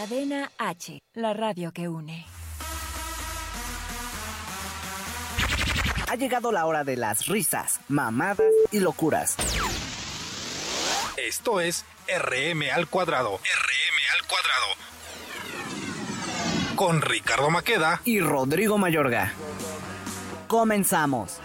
Cadena H, la radio que une. Ha llegado la hora de las risas, mamadas y locuras. Esto es RM al cuadrado. RM al cuadrado. Con Ricardo Maqueda y Rodrigo Mayorga. Comenzamos.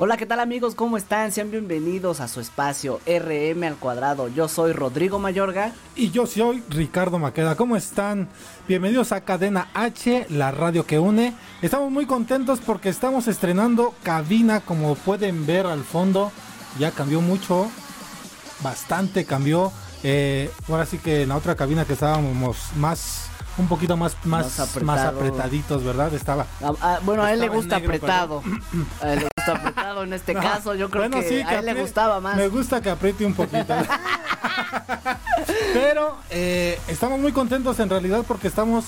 Hola, ¿qué tal amigos? ¿Cómo están? Sean bienvenidos a su espacio RM al cuadrado. Yo soy Rodrigo Mayorga. Y yo soy Ricardo Maqueda. ¿Cómo están? Bienvenidos a Cadena H, la radio que une. Estamos muy contentos porque estamos estrenando cabina, como pueden ver al fondo. Ya cambió mucho, bastante cambió. Eh, ahora sí que en la otra cabina que estábamos más un poquito más más, más, apretaditos, ¿verdad? Estaba. Ah, ah, bueno, a él le gusta apretado. a él le gusta apretado en este caso. Yo creo que, a él le gustaba más. Me gusta que apriete un poquito. Pero eh, estamos muy contentos en realidad porque estamos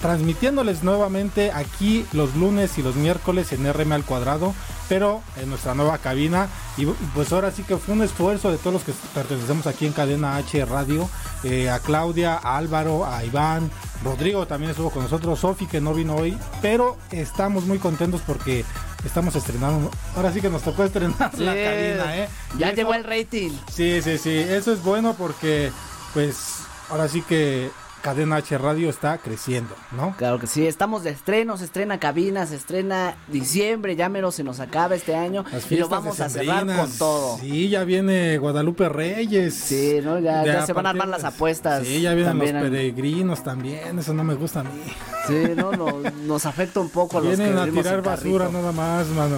transmitiéndoles nuevamente aquí los lunes y los miércoles en RM al cuadrado, pero en nuestra nueva cabina. Y pues ahora sí que fue un esfuerzo de todos los que pertenecemos aquí en Cadena H Radio, eh, a Claudia, a Álvaro, a Iván, Rodrigo también estuvo con nosotros, Sofi que no vino hoy, pero estamos muy contentos porque estamos estrenando. Ahora sí que nos tocó estrenar la cabina, ¿eh? Ya llegó el rating. Sí, sí, sí, eso es bueno porque pues ahora sí que Cadena H Radio está creciendo, ¿no? Claro que sí, estamos de estreno, se estrena cabina, se estrena diciembre, ya menos se nos acaba este año y lo vamos a cerrar con todo. Sí, ya viene Guadalupe Reyes. Sí, ¿no? Ya, se van a armar las apuestas. Sí, ya vienen los peregrinos también, eso no me gusta a mí. Sí, no, nos afecta un poco a los Vienen a tirar basura nada más, mano.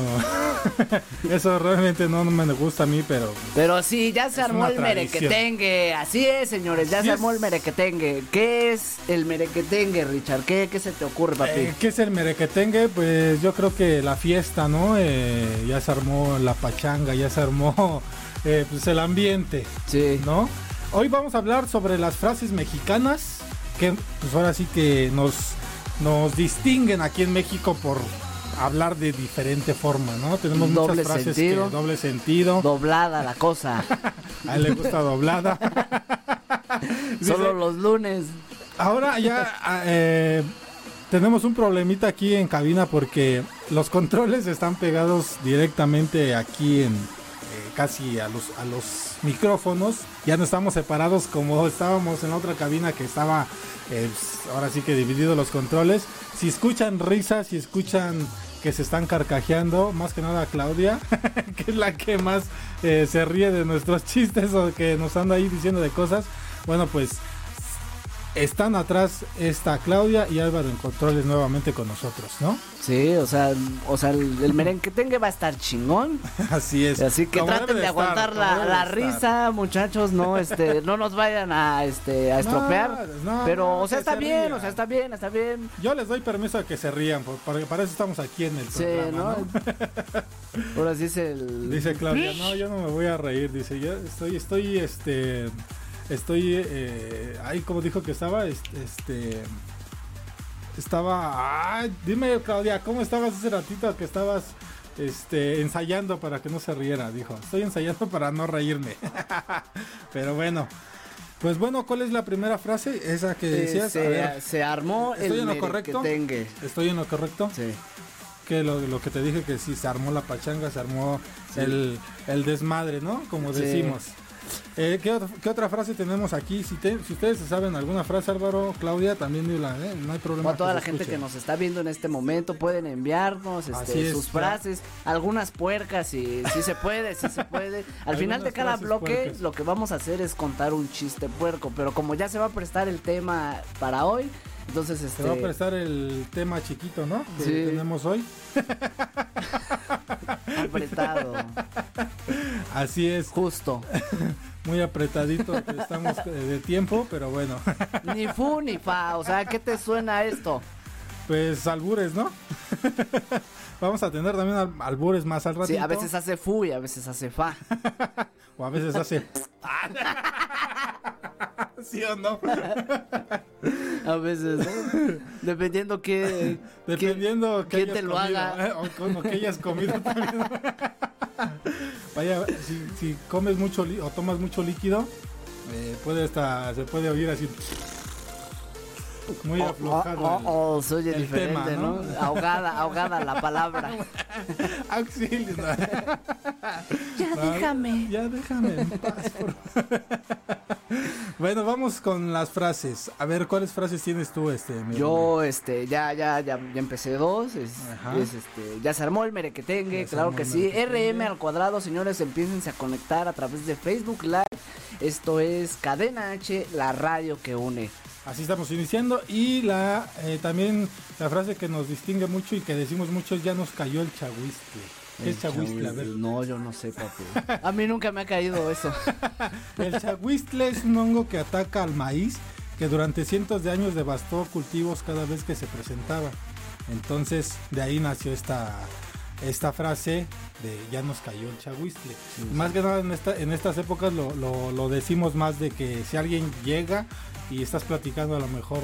Eso realmente no, me gusta a mí, pero. Pero sí, ya se armó el merequetengue. Así es, señores, ya se armó el merequetengue. ¿Qué es el merequetengue, Richard? ¿Qué, qué se te ocurre, papi? Eh, ¿Qué es el merequetengue? Pues yo creo que la fiesta, ¿no? Eh, ya se armó la pachanga, ya se armó eh, pues el ambiente. Sí. ¿No? Hoy vamos a hablar sobre las frases mexicanas que, pues ahora sí que nos, nos distinguen aquí en México por hablar de diferente forma, ¿no? Tenemos muchas frases sentido, que doble sentido. Doblada la cosa. a él le gusta doblada. Solo los lunes. Ahora ya ah, eh, tenemos un problemita aquí en cabina porque los controles están pegados directamente aquí en eh, casi a los a los micrófonos. Ya no estamos separados como estábamos en la otra cabina que estaba eh, pues, ahora sí que dividido los controles. Si escuchan risas, si escuchan que se están carcajeando, más que nada Claudia, que es la que más eh, se ríe de nuestros chistes o que nos anda ahí diciendo de cosas. Bueno, pues están atrás esta Claudia y Álvaro en controles nuevamente con nosotros, ¿no? Sí, o sea, o sea, el, merengue tenga va a estar chingón. Así es. Así que traten de, aguantar la, risa, muchachos, no, este, no nos vayan a, este, a estropear. pero, o sea, está bien, o sea, está bien, está bien. Yo les doy permiso a que se rían, porque para eso estamos aquí en el sí, programa, ¿no? Ahora sí es el. Dice Claudia, no, yo no me voy a reír, dice, yo estoy, estoy, este Estoy eh, ahí como dijo que estaba, este, estaba, dime Claudia, ¿cómo estabas hace ratito que estabas este, ensayando para que no se riera? Dijo, estoy ensayando para no reírme. Pero bueno. Pues bueno, ¿cuál es la primera frase? Esa que decías. Se, armó ¿Estoy en lo correcto? ¿Estoy en lo correcto? Sí. Que lo, que te dije que sí, se armó la pachanga, se armó el, desmadre, ¿no? Como decimos. Eh, ¿qué, otra, frase tenemos aquí? Si, si ustedes saben alguna frase, Álvaro, Claudia, también ¿eh? no hay problema. A toda la gente que nos está viendo en este momento pueden enviarnos este, sus frases, algunas puercas, si, si se puede, si se puede. Al final de cada bloque lo que vamos a hacer es contar un chiste puerco, pero como ya se va a prestar el tema para hoy, entonces este... Se va a prestar el tema chiquito, ¿no? Que tenemos hoy. Apretado. Así es. Justo. Muy apretadito estamos eh, de tiempo, pero bueno. Ni fu ni fa, o sea, ¿qué te suena esto? Pues albures, ¿no? Vamos a tener también albures más al ratito. Sí, a veces hace fu y a veces hace fa. o a veces hace... ¿Sí o no? A veces, ¿no? Dependiendo qué. Dependiendo que te lo haga. ¿eh? O como que hayas comido también. Vaya, si, si, comes mucho o tomas mucho líquido, eh, puede hasta, se puede oír así muy oh, aflojado. Oh, oh, oh soy diferente, ¿no? Ahogada, ahogada la palabra. Auxilio. Ya déjame. Ya déjame en paz, Bueno, vamos con las frases. A ver, ¿cuáles frases tienes tú, este? Yo, este, ya, ya, ya, ya empecé dos. Es, este, ya se armó el merequetengue, claro que sí. RM al cuadrado, señores, empiecen a conectar a través de Facebook Live. Esto es Cadena H, la radio que une. Así estamos iniciando y la eh, también la frase que nos distingue mucho y que decimos mucho es ya nos cayó el chahuistle. ¿Qué es chahuistle? A ver. No, yo no sé, papi. A mí nunca me ha caído eso. el chahuistle es un hongo que ataca al maíz que durante cientos de años devastó cultivos cada vez que se presentaba. Entonces, de ahí nació esta esta frase de ya nos cayó el chahuistle. Más que nada en, esta, en estas épocas lo, lo, lo, decimos más de que si alguien llega y estás platicando a lo mejor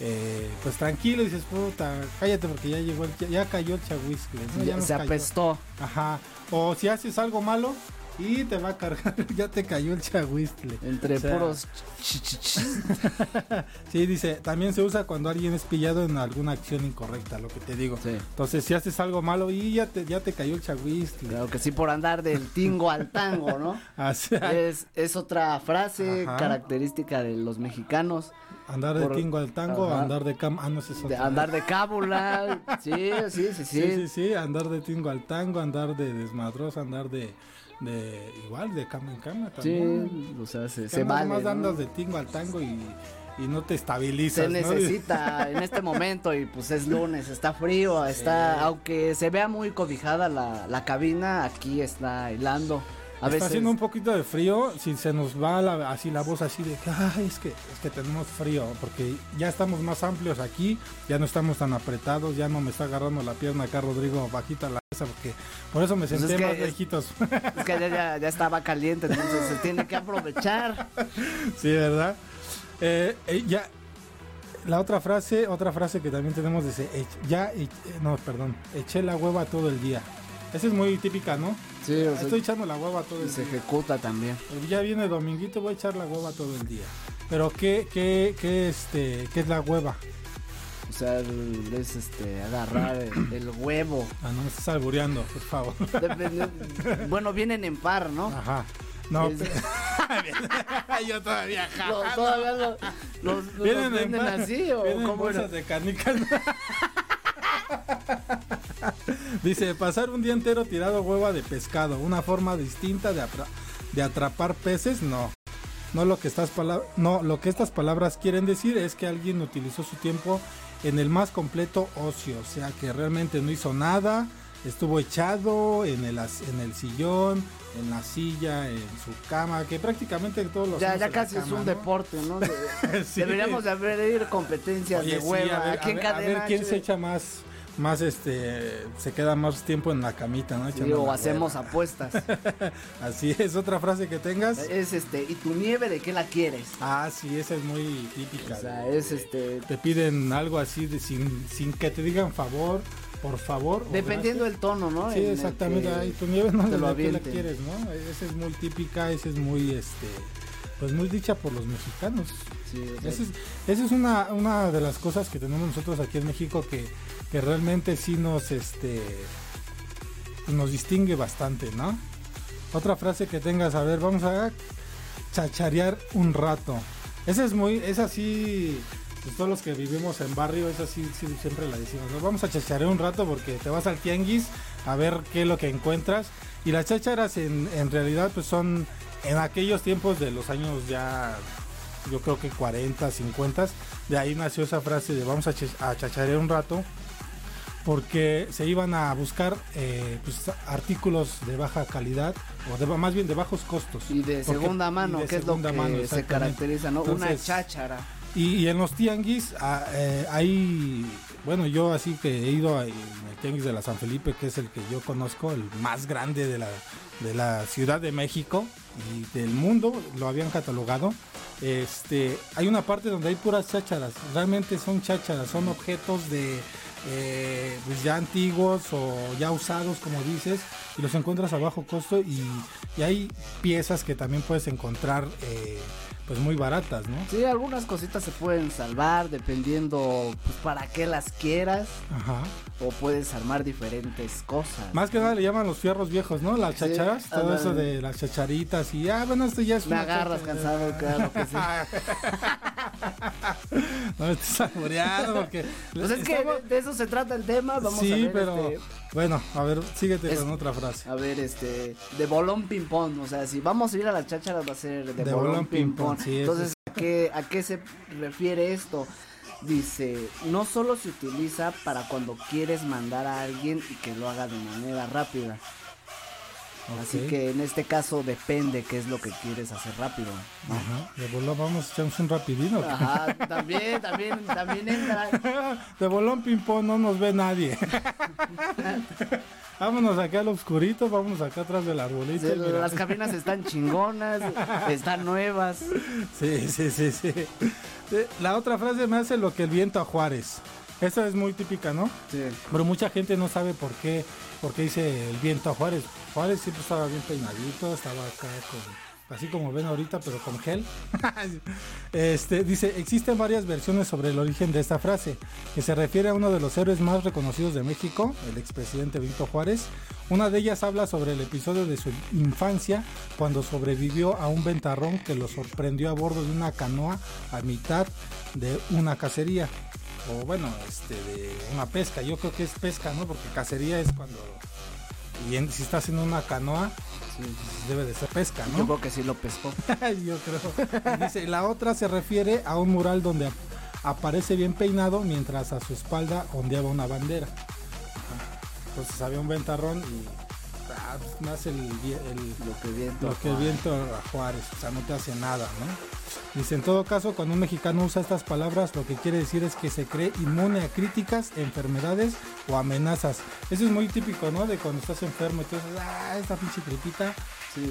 eh, pues tranquilo y dices puta cállate porque ya llegó ya, cayó el chahuiscle ya, se apestó. Ajá. O si haces algo malo y te va a cargar, ya te cayó el chahuistle. Entre puros. sí, dice, también se usa cuando alguien es pillado en alguna acción incorrecta, lo que te digo. Entonces, si haces algo malo y ya te, ya te cayó el chahuistle. Claro que sí, por andar del tingo al tango, ¿no? Así es, es otra frase característica de los mexicanos. Andar de tingo al tango, andar de cam... Ah, no sé de Andar de cábula, sí, sí, sí, sí. Sí, sí, sí, andar de tingo al tango, andar de desmadroso, andar de de igual de cama en cama también. Sí, o sea, se, se vale. Más andas de tingo al tango y, y no te estabilizas. Se necesita en este momento y pues es lunes, está frío, está, aunque se vea muy cobijada la, la cabina, aquí está Está haciendo un poquito de frío, si se nos va así la voz así de que es que es que tenemos frío, porque ya estamos más amplios aquí, ya no estamos tan apretados, ya no me está agarrando la pierna acá Rodrigo bajita la mesa, porque por eso me pues senté más lejitos. Es que ya, ya, estaba caliente, entonces se tiene que aprovechar. Sí, ¿verdad? Eh, eh, ya la otra frase, otra frase que también tenemos dice, ya, no, perdón, eché la hueva todo el día. Esa es muy típica, ¿no? Sí, Estoy echando la hueva todo el día. Se ejecuta también. Ya viene dominguito, voy a echar la hueva todo el día. Pero ¿qué, qué, qué, este, qué es la hueva? O sea, es este, agarrar el, huevo. Ah, no estás albureando, por favor. bueno, vienen en par, ¿no? Ajá. No, yo todavía no, todavía los, los, ¿Vienen, en así o ¿Vienen cómo bolsas de canicas. Dice, pasar un día entero tirado hueva de pescado, una forma distinta de, de atrapar peces, no. No lo, que estas no, lo que estas palabras quieren decir es que alguien utilizó su tiempo en el más completo ocio, o sea que realmente no hizo nada, estuvo echado en el, en el sillón, en la silla, en su cama, que prácticamente todos los Ya, ya casi es un deporte, ¿no? Deberíamos de haber competencias de hueva. a ver quién se echa más más este se queda más tiempo en la camita, ¿no? o hacemos apuestas. Así es, otra frase que tengas. Es este, ¿y tu nieve de qué la quieres? Ah, sí, esa es muy típica. O sea, es este te piden algo así de sin sin que te digan favor, por favor. Dependiendo del tono, ¿no? Sí, exactamente. Y tu nieve no de qué la quieres, ¿no? Esa es muy típica, esa es muy este pues muy dicha por los mexicanos. Sí, esa es, esa es una, una de las cosas que tenemos nosotros aquí en México que que realmente sí nos este nos distingue bastante, ¿no? Otra frase que tengas, a ver, vamos a chacharear un rato. Esa es muy, es así, pues todos los que vivimos en barrio, es así, siempre la decimos, Vamos a chacharear un rato porque te vas al tianguis a ver qué es lo que encuentras. Y las chacharas en, en realidad pues son en aquellos tiempos de los años ya, yo creo que 40, 50, de ahí nació esa frase de vamos a, a chacharear un rato porque se iban a buscar eh, pues, artículos de baja calidad o de, más bien de bajos costos. Y de segunda mano, que es lo que se caracteriza, ¿no? Una cháchara. Y, en los tianguis ah, eh, hay, bueno, yo así que he ido al tianguis de la San Felipe, que es el que yo conozco, el más grande de la, de la Ciudad de México y del mundo, lo habían catalogado. este, hay una parte donde hay puras chácharas, realmente son chácharas, son objetos de eh, pues ya antiguos o ya usados, como dices, y los encuentras a bajo costo y, hay piezas que también puedes encontrar. Eh, pues muy baratas, ¿no? Sí, algunas cositas se pueden salvar dependiendo pues para qué las quieras. Ajá. O puedes armar diferentes cosas. Más que nada le llaman los fierros viejos, ¿no? Las chacharas, todo eso de las chacharitas y ah, bueno, esto ya es Me agarras cansado, claro que sí. no me estés saboreando porque Pues es que de, eso se trata el tema, vamos a ver pero este... bueno, a ver, síguete con otra frase. A ver, este de bolón ping pong, o sea, si vamos a ir a las chacharas va a ser de, bolón, ping pong. Entonces, ¿a qué, ¿a qué se refiere esto? Dice, no solo se utiliza para cuando quieres mandar a alguien y que lo haga de manera rápida. Así que en este caso depende qué es lo que quieres hacer rápido. Ajá. De bolón vamos, echamos un rapidito. Ajá, también, también, también entra. De bolón ping pong no nos ve nadie. Vámonos acá al oscurito, vamos acá atrás del arbolito. las cabinas están chingonas, están nuevas. Sí, sí, sí, sí. La otra frase me hace lo que el viento a Juárez. Esa es muy típica, ¿no? Sí. Pero mucha gente no sabe por qué, por qué dice el viento a Juárez. Juárez siempre estaba bien peinadito, estaba acá con así como ven ahorita, pero con gel. este, dice, existen varias versiones sobre el origen de esta frase, que se refiere a uno de los héroes más reconocidos de México, el expresidente Benito Juárez. Una de ellas habla sobre el episodio de su infancia, cuando sobrevivió a un ventarrón que lo sorprendió a bordo de una canoa a mitad de una cacería. O bueno, este, de una pesca. Yo creo que es pesca, ¿no? Porque cacería es cuando... Y si estás en una canoa, debe de ser pesca, ¿no? Yo creo que sí lo pescó. Yo creo. Dice, la otra se refiere a un mural donde aparece bien peinado mientras a su espalda ondeaba una bandera. Entonces había un ventarrón y ah, pues, nace el, lo que viento, lo que viento a Juárez, o sea, no te hace nada, ¿no? Dice, en todo caso, cuando un mexicano usa estas palabras, lo que quiere decir es que se cree inmune a críticas, enfermedades o amenazas. Eso es muy típico, ¿no? De cuando estás enfermo y tú dices, ah, esta pinche tripita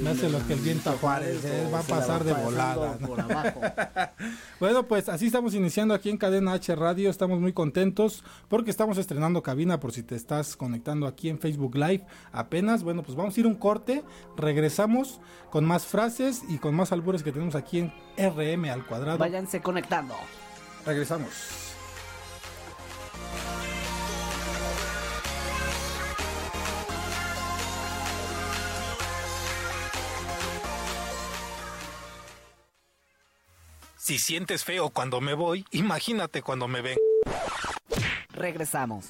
no hace lo que el viento a Juárez, eh, va a pasar de volada. bueno, pues así estamos iniciando aquí en Cadena H Radio. Estamos muy contentos porque estamos estrenando cabina por si te estás conectando aquí en Facebook Live apenas. Bueno, pues vamos a ir un corte, regresamos con más frases y con más albures que tenemos aquí en RM al cuadrado. Váyanse conectando. Regresamos. Si sientes feo cuando me voy, imagínate cuando me ven. Regresamos.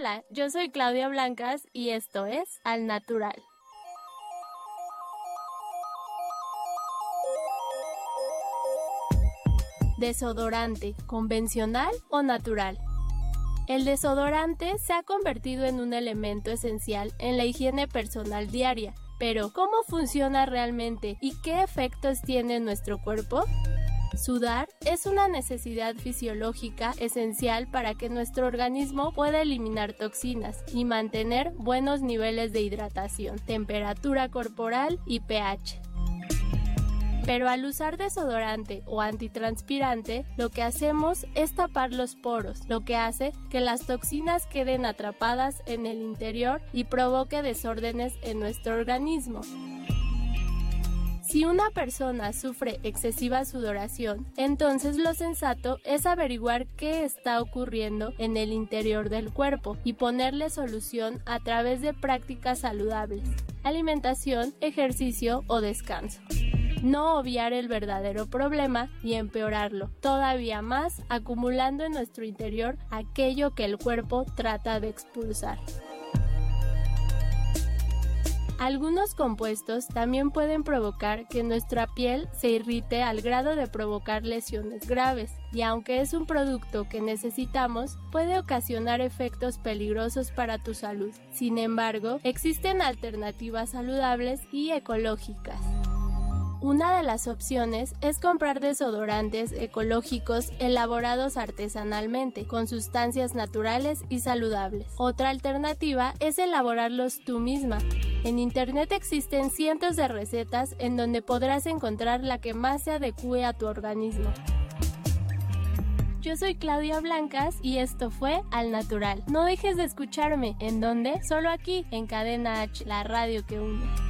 Hola, yo soy Claudia Blancas y esto es Al Natural. Desodorante, ¿convencional o natural? El desodorante se ha convertido en un elemento esencial en la higiene personal diaria, pero ¿cómo funciona realmente y qué efectos tiene en nuestro cuerpo? Sudar es una necesidad fisiológica esencial para que nuestro organismo pueda eliminar toxinas y mantener buenos niveles de hidratación, temperatura corporal y pH. Pero al usar desodorante o antitranspirante, lo que hacemos es tapar los poros, lo que hace que las toxinas queden atrapadas en el interior y provoque desórdenes en nuestro organismo. Si una persona sufre excesiva sudoración, entonces lo sensato es averiguar qué está ocurriendo en el interior del cuerpo y ponerle solución a través de prácticas saludables, alimentación, ejercicio o descanso no obviar el verdadero problema y empeorarlo todavía más, acumulando en nuestro interior aquello que el cuerpo trata de expulsar. Algunos compuestos también pueden provocar que nuestra piel se irrite al grado de provocar lesiones graves, y aunque es un producto que necesitamos, puede ocasionar efectos peligrosos para tu salud. Sin embargo, existen alternativas saludables y ecológicas. Una de las opciones es comprar desodorantes ecológicos elaborados artesanalmente, con sustancias naturales y saludables. Otra alternativa es elaborarlos tú misma. En Internet existen cientos de recetas en donde podrás encontrar la que más se adecue a tu organismo. Yo soy Claudia Blancas y esto fue Al Natural. No dejes de escucharme. ¿En dónde? Solo aquí, en Cadena H, la radio que une.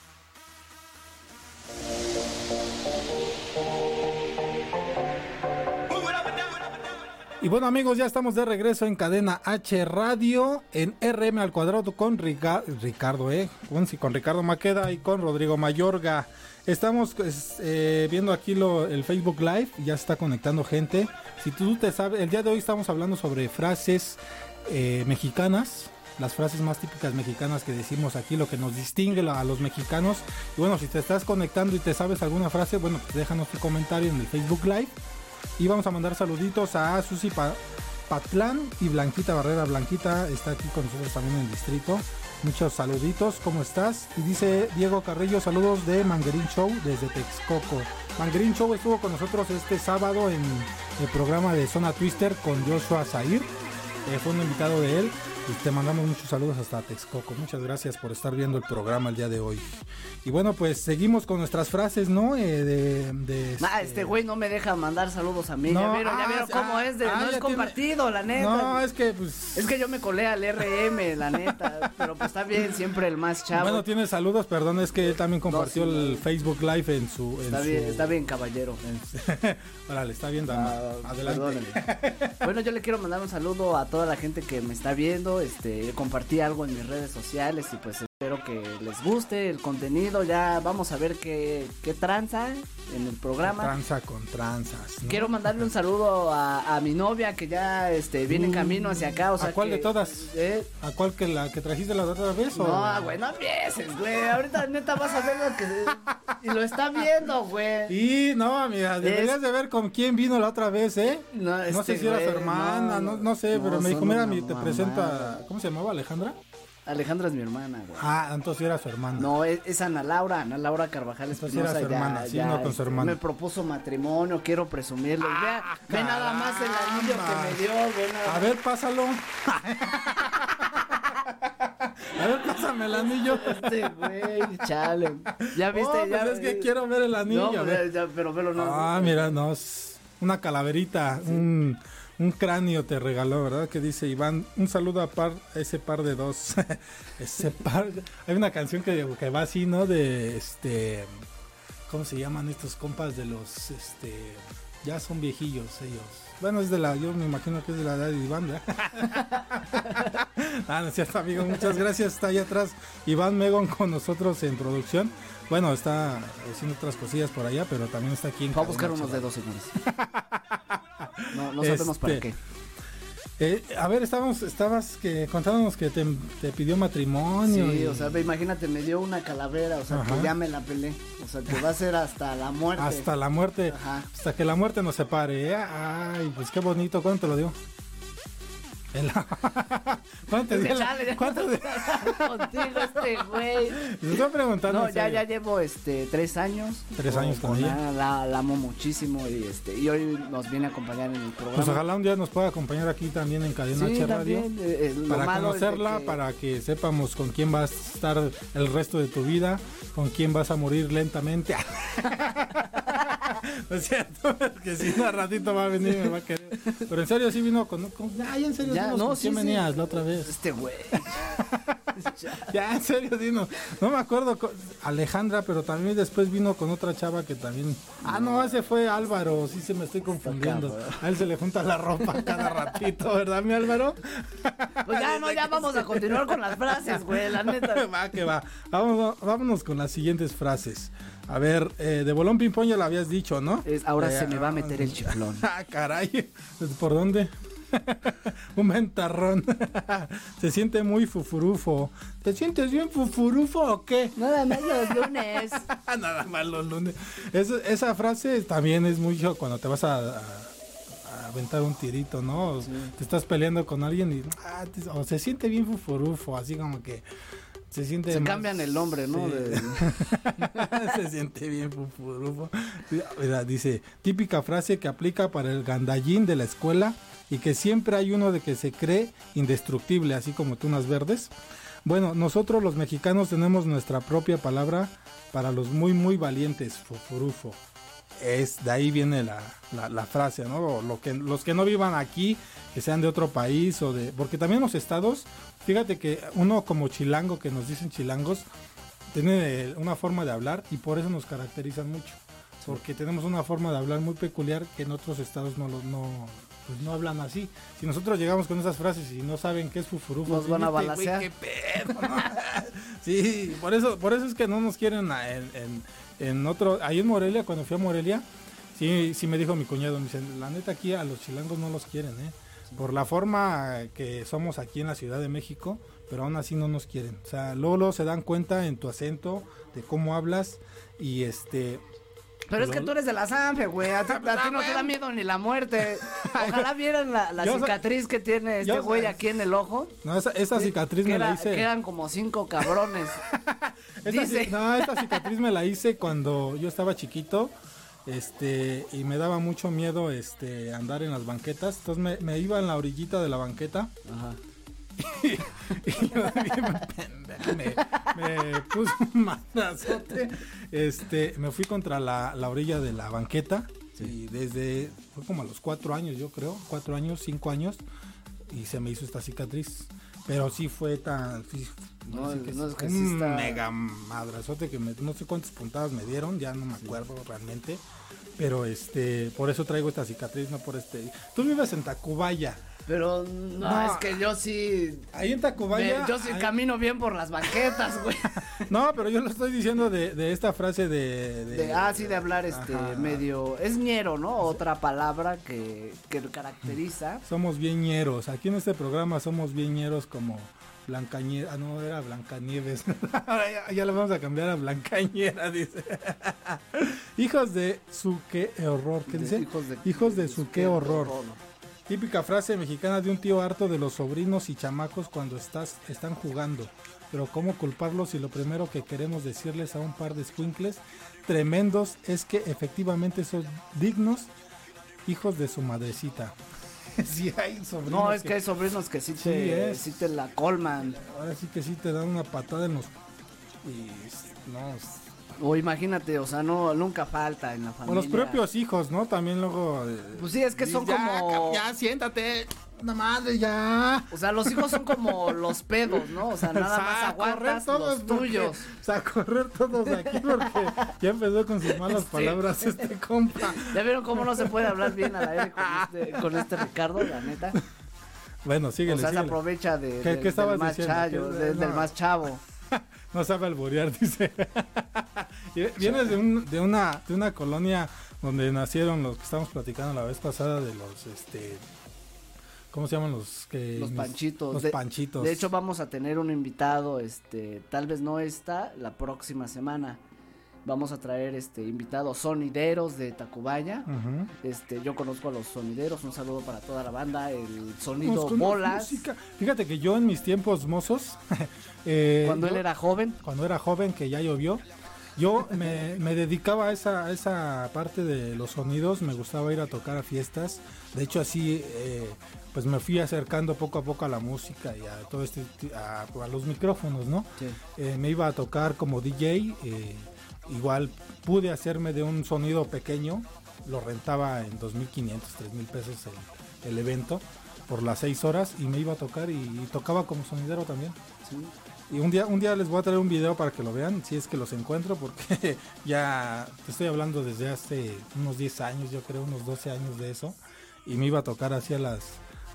Y bueno amigos, ya estamos de regreso en cadena H Radio en RM al cuadrado con Ricardo, eh, con Ricardo Maqueda y con Rodrigo Mayorga. Estamos pues, eh, viendo aquí el Facebook Live, ya está conectando gente. Si tú te sabes, el día de hoy estamos hablando sobre frases eh, mexicanas, las frases más típicas mexicanas que decimos aquí, lo que nos distingue a los mexicanos. Y bueno, si te estás conectando y te sabes alguna frase, bueno, pues déjanos tu comentario en el Facebook Live. Y vamos a mandar saluditos a Susi Patlán y Blanquita Barrera. Blanquita está aquí con nosotros también en el distrito. Muchos saluditos, ¿cómo estás? Y dice Diego Carrillo, saludos de Manguerín Show desde Texcoco. Manguerín Show estuvo con nosotros este sábado en el programa de Zona Twister con Joshua Zair. Eh, fue un invitado de él. Y te mandamos muchos saludos hasta Texcoco. Muchas gracias por estar viendo el programa el día de hoy. Y bueno, pues seguimos con nuestras frases, ¿no? Eh, de, de este... este güey no me deja mandar saludos a mí. ya vieron, ya vieron ah, cómo es. De, ah, no es compartido, la neta. No, es que pues... Es que yo me colé al RM, la neta. pero pues está bien, siempre el más chavo. Bueno, tiene saludos, perdón, es que él también compartió el Facebook Live en su... está, bien, está bien, caballero. Órale, está bien, dama. Ah, Adelante. bueno, yo le quiero mandar un saludo a toda la gente que me está viendo. Este, compartí algo en mis redes sociales y pues Espero que les guste el contenido. Ya vamos a ver qué, qué tranza en el programa. Tranza con tranzas. Quiero mandarle un saludo a, mi novia que ya este, viene en camino hacia acá. O sea ¿A cuál de todas? ¿eh? ¿A cuál que la que trajiste la otra vez? No, güey, no empieces, güey. Ahorita neta vas a ver lo que. Y lo está viendo, güey. Y no, amiga, deberías de ver con quién vino la otra vez, ¿eh? No, no sé este si era su hermana, no, no, sé, pero me dijo, mira, te presento a. ¿Cómo se llamaba Alejandra? Alejandra es mi hermana, güey. Ah, entonces era su hermana. No, es, Ana Laura, Ana Laura Carvajal Entonces era su hermana, sí, no con su hermana. Me propuso matrimonio, quiero presumirlo. Ah, ve, nada más el anillo que me dio, A ver, pásalo. A ver, pásame el anillo. Este güey, chale. Ya viste, oh, ya. Pues es que quiero ver el anillo. No, pues, ya, pero velo no. Ah, mira, no, una calaverita, un un cráneo te regaló, ¿verdad? Que dice Iván, un saludo a, par, ese par de dos. ese par. Hay una canción que, que va así, ¿no? De este. ¿Cómo se llaman estos compas de los. Este. Ya son viejillos ellos. Bueno, es de la, yo me imagino que es de la edad de Iván, ¿verdad? ah, no es cierto, amigo. Muchas gracias. Está ahí atrás Iván Megon con nosotros en producción. Bueno, está haciendo otras cosillas por allá, pero también está aquí en Va a buscar unos dedos, señores. No, no sabemos para este, qué. Eh, a ver, estábamos, estabas que contándonos que te, pidió matrimonio. Sí, o sea, imagínate, me dio una calavera, o sea, que ya me la pelé. O sea, que va a ser hasta la muerte. Hasta la muerte. Ajá. Hasta que la muerte nos separe. ¿eh? Ay, pues qué bonito. ¿Cuánto lo dio? ¿Cuánto te ¿Cuánto Contigo este güey. Te estoy preguntando. No, ya, ya llevo este tres años. Tres años con, ella. La, amo muchísimo y este y hoy nos viene a acompañar en el programa. Pues ojalá un día nos pueda acompañar aquí también en Cadena H Radio. Eh, eh, para conocerla, para que sepamos con quién vas a estar el resto de tu vida, con quién vas a morir lentamente. es cierto, que si un ratito va a venir me va a querer. Pero en serio sí vino con, ay, en serio no, ¿quién venías la otra vez? Este güey. ya, en serio, Dino. No me acuerdo. Alejandra, pero también después vino con otra chava que también. Ah, no, ese fue Álvaro. Sí, se me estoy confundiendo. A él se le junta la ropa cada ratito, ¿verdad, mi Álvaro? Pues ya, no, ya vamos a continuar con las frases, güey, la neta. Va, que va. Vámonos, vámonos con las siguientes frases. A ver, eh, de bolón ping-pong ya lo habías dicho, ¿no? ahora eh, se me va a meter el chiflón. ah, caray. ¿Por dónde? un mentarrón. Se siente muy fufurufo. ¿Te sientes bien fufurufo o qué? Nada más los lunes. Nada más los lunes. esa frase también es mucho cuando te vas a, aventar un tirito, ¿no? Te estás peleando con alguien y ah, o se siente bien fufurufo, así como que se siente se cambian el nombre no se siente bien fufurufo dice típica frase que aplica para el gandallín de la escuela y que siempre hay uno de que se cree indestructible, así como tunas verdes. Bueno, nosotros los mexicanos tenemos nuestra propia palabra para los muy muy valientes, fufurufo. Es, de ahí viene la, la, frase, ¿no? Lo que, los que no vivan aquí, que sean de otro país o de... Porque también los estados, fíjate que uno como chilango, que nos dicen chilangos, tiene una forma de hablar y por eso nos caracterizan mucho. Porque tenemos una forma de hablar muy peculiar que en otros estados no, no, pues no hablan así. Si nosotros llegamos con esas frases y no saben qué es fufurufo, nos van a balasear. Qué pedo, sí, por eso, por eso es que no nos quieren en, en, otro. Ahí en Morelia, cuando fui a Morelia, sí, sí me dijo mi cuñado, me dice, la neta aquí a los chilangos no los quieren, ¿eh? Por la forma que somos aquí en la Ciudad de México, pero aún así no nos quieren. O sea, luego se dan cuenta en tu acento, de cómo hablas y este pero es que tú eres de la Sanfe, güey. A, ti, no te da miedo ni la muerte. Ojalá vieran la, cicatriz que tiene este güey aquí en el ojo. No, esa, cicatriz me la hice. Quedan como cinco cabrones. Dice. No, esta cicatriz me la hice cuando yo estaba chiquito. Este, y me daba mucho miedo este andar en las banquetas. Entonces me, me iba en la orillita de la banqueta. Ajá y yo me, me, puse un madrazote. Este, me fui contra la, orilla de la banqueta. Y desde, fue como a los cuatro años, yo creo, cuatro años, cinco años, y se me hizo esta cicatriz. Pero sí fue tan. no, es que un mega madrazote que no sé cuántas puntadas me dieron, ya no me acuerdo realmente. Pero este, por eso traigo esta cicatriz, no por este. Tú vives en Tacubaya. Pero no, es que yo sí. Ahí en Tacubaya. yo sí camino bien por las banquetas, güey. no, pero yo lo estoy diciendo de, esta frase de, de, Ah, sí, de hablar este medio. Es ñero, ¿no? Otra palabra que, que caracteriza. Somos bien ñeros. Aquí en este programa somos bien ñeros como. Blancañera, ah, no, era Blancanieves. ya, ya le vamos a cambiar a Blancañera, dice. hijos de su qué horror, ¿qué dice? Hijos de, hijos de su qué horror. Típica frase mexicana de un tío harto de los sobrinos y chamacos cuando estás, están jugando. Pero ¿cómo culparlos si lo primero que queremos decirles a un par de squinkles tremendos es que efectivamente son dignos hijos de su madrecita? sí hay sobrinos. No, es que, hay sobrinos que sí te, sí, te la colman. Ahora sí que sí te dan una patada en los... Y, no, o imagínate, o sea, no nunca falta en la familia. O los propios hijos, ¿no? También luego. Eh, pues sí, es que son como. Ya, siéntate. Una madre, ya. O sea, los hijos son como los pedos, ¿no? O sea, nada más aguantas todos los tuyos. o sea, correr todos aquí porque ya empezó con sus malas palabras este compa. ¿Ya vieron cómo no se puede hablar bien al aire con este, con este Ricardo, la neta? Bueno, síguele, O sea, se aprovecha de, del, más del más chavo. no sabe alborear, dice. Vienes de, un, de, una, de una colonia donde nacieron los que estamos platicando la vez pasada de los, este, ¿cómo se llaman los que? Los panchitos. Los de, panchitos. De hecho vamos a tener un invitado, este, tal vez no esta, la próxima semana. Vamos a traer este invitados sonideros de Tacubaya. Este, yo conozco a los sonideros, un saludo para toda la banda, el sonido bolas. Fíjate que yo en mis tiempos mozos, eh, cuando él era joven, cuando era joven que ya llovió, yo me, dedicaba a esa, esa parte de los sonidos, me gustaba ir a tocar a fiestas. De hecho, así eh, pues me fui acercando poco a poco a la música y a todo este a, los micrófonos, ¿no? Eh, me iba a tocar como DJ. Eh, igual pude hacerme de un sonido pequeño, lo rentaba en 2.500, 3.000 pesos el, el, evento por las 6 horas y me iba a tocar y, tocaba como sonidero también. Y un día, un día les voy a traer un video para que lo vean, si es que los encuentro, porque ya te estoy hablando desde hace unos 10 años, yo creo, unos 12 años de eso. Y me iba a tocar así a las,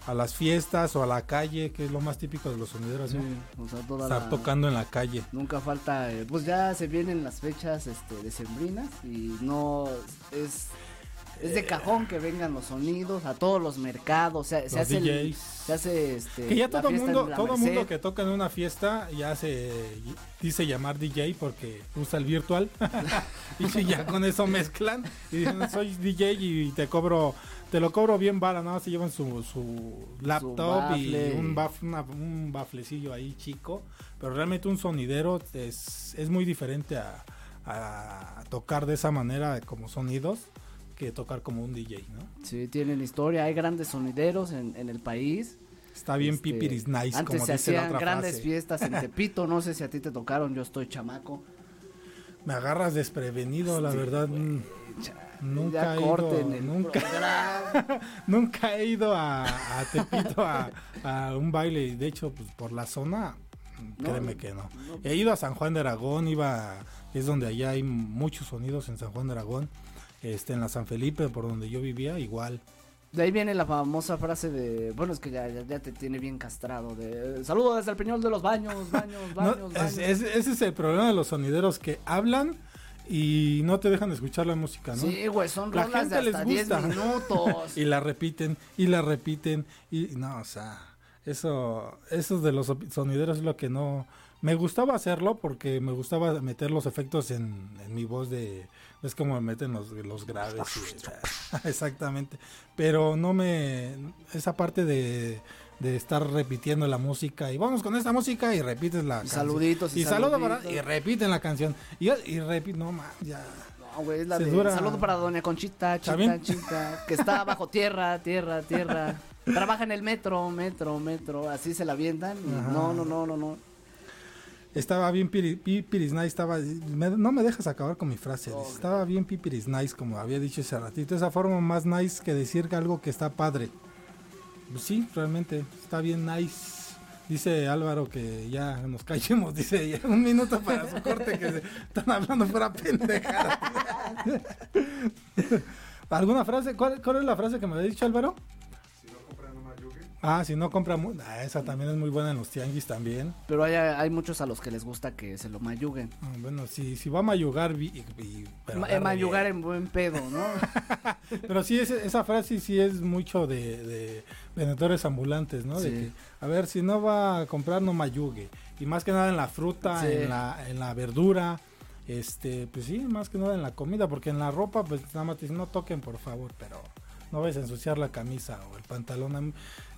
a las fiestas o a la calle, que es lo más típico de los sonideros, Estar tocando en la calle. Nunca falta, eh, pues ya se vienen las fechas este, decembrinas y no es es de cajón que vengan los sonidos a todos los mercados, se hace se hace este que ya todo mundo todo mundo que toca en una fiesta ya se dice llamar DJ porque usa el virtual. Y ya con eso mezclan y dicen soy DJ y te cobro te lo cobro bien bala, nada se llevan su, su laptop y un, baf, un baflecillo ahí chico, pero realmente un sonidero es, es muy diferente a, a tocar de esa manera como sonidos que tocar como un DJ, ¿no? Sí, tienen historia, hay grandes sonideros en, el país. Está bien este, pipiris nice, antes se hacían grandes fiestas en Tepito, no sé si a ti te tocaron, yo estoy chamaco. Me agarras desprevenido, la verdad. Mm, nunca he, ido, nunca, nunca he ido a, Tepito a, un baile, de hecho, pues por la zona, créeme que no. He ido a San Juan de Aragón, iba, es donde allá hay muchos sonidos en San Juan de Aragón este, en la San Felipe, por donde yo vivía, igual. De ahí viene la famosa frase de, bueno, es que ya, ya, te tiene bien castrado, de saludo desde el peñol de los baños, baños, baños, baños. ese es el problema de los sonideros que hablan y no te dejan escuchar la música, ¿no? Sí, güey, son la gente de hasta les gusta. minutos. y la repiten, y la repiten, y no, o sea, eso, eso de los sonideros es lo que no... Me gustaba hacerlo porque me gustaba meter los efectos en, en mi voz de es como me meten los, los graves. exactamente. Pero no me. Esa parte de, de estar repitiendo la música y vamos con esta música y repites la canción. Saluditos y, y saludos para, y repiten la canción. Y, y repiten, no más, ya. No, güey, es la de saludo para doña Conchita, chita, chita, que está bajo tierra, tierra, tierra. Trabaja en el metro, metro, metro, así se la avientan. no, no, no, no, no. Estaba bien pipiris nice, estaba... no me dejas acabar con mi frase. Estaba bien pipiris nice, como había dicho ese ratito. Esa forma más nice que decir algo que está padre. Pues sí, realmente, está bien nice. Dice Álvaro que ya nos callemos, dice un minuto para su corte que se están hablando fuera pendeja. ¿Alguna frase? ¿Cuál, ¿Cuál, es la frase que me había dicho Álvaro? Ah, si no compra, ah, esa también es muy buena en los tianguis también. Pero hay, hay muchos a los que les gusta que se lo mayuguen. Ah, bueno, si, si va a mayugar, eh, mayugar en buen pedo, ¿no? pero sí, esa frase sí es mucho de, vendedores ambulantes, ¿no? De que, a ver, si no va a comprar, no mayugue. Y más que nada en la fruta, en, la, en la verdura, este, pues sí, más que nada en la comida, porque en la ropa, pues nada más te dicen, no toquen, por favor, pero no vais a ensuciar la camisa o el pantalón.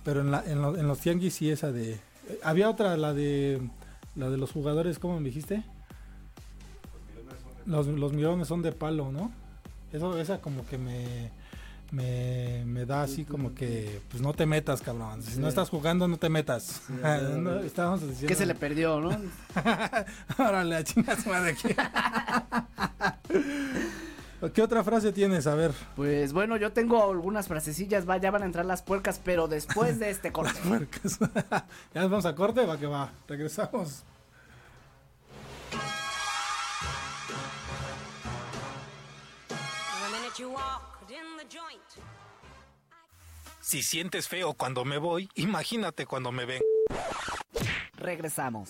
Pero en, la, en, en los tianguis sí esa de... Había otra, la de la de los jugadores, ¿cómo me dijiste? Los, los mirones son de palo, ¿no? Eso, esa como que me, me, me, da así como que, pues no te metas, cabrón. Si no estás jugando, no te metas. estábamos diciendo... Que se le perdió, ¿no? Órale, a chingas madre aquí. ¿Qué otra frase tienes? A ver. Pues bueno, yo tengo algunas frasecillas, va, ya van a entrar las puercas, pero después de este corte. puercas. ya nos vamos a corte, va que va. Regresamos. Si sientes feo cuando me voy, imagínate cuando me ven. Regresamos.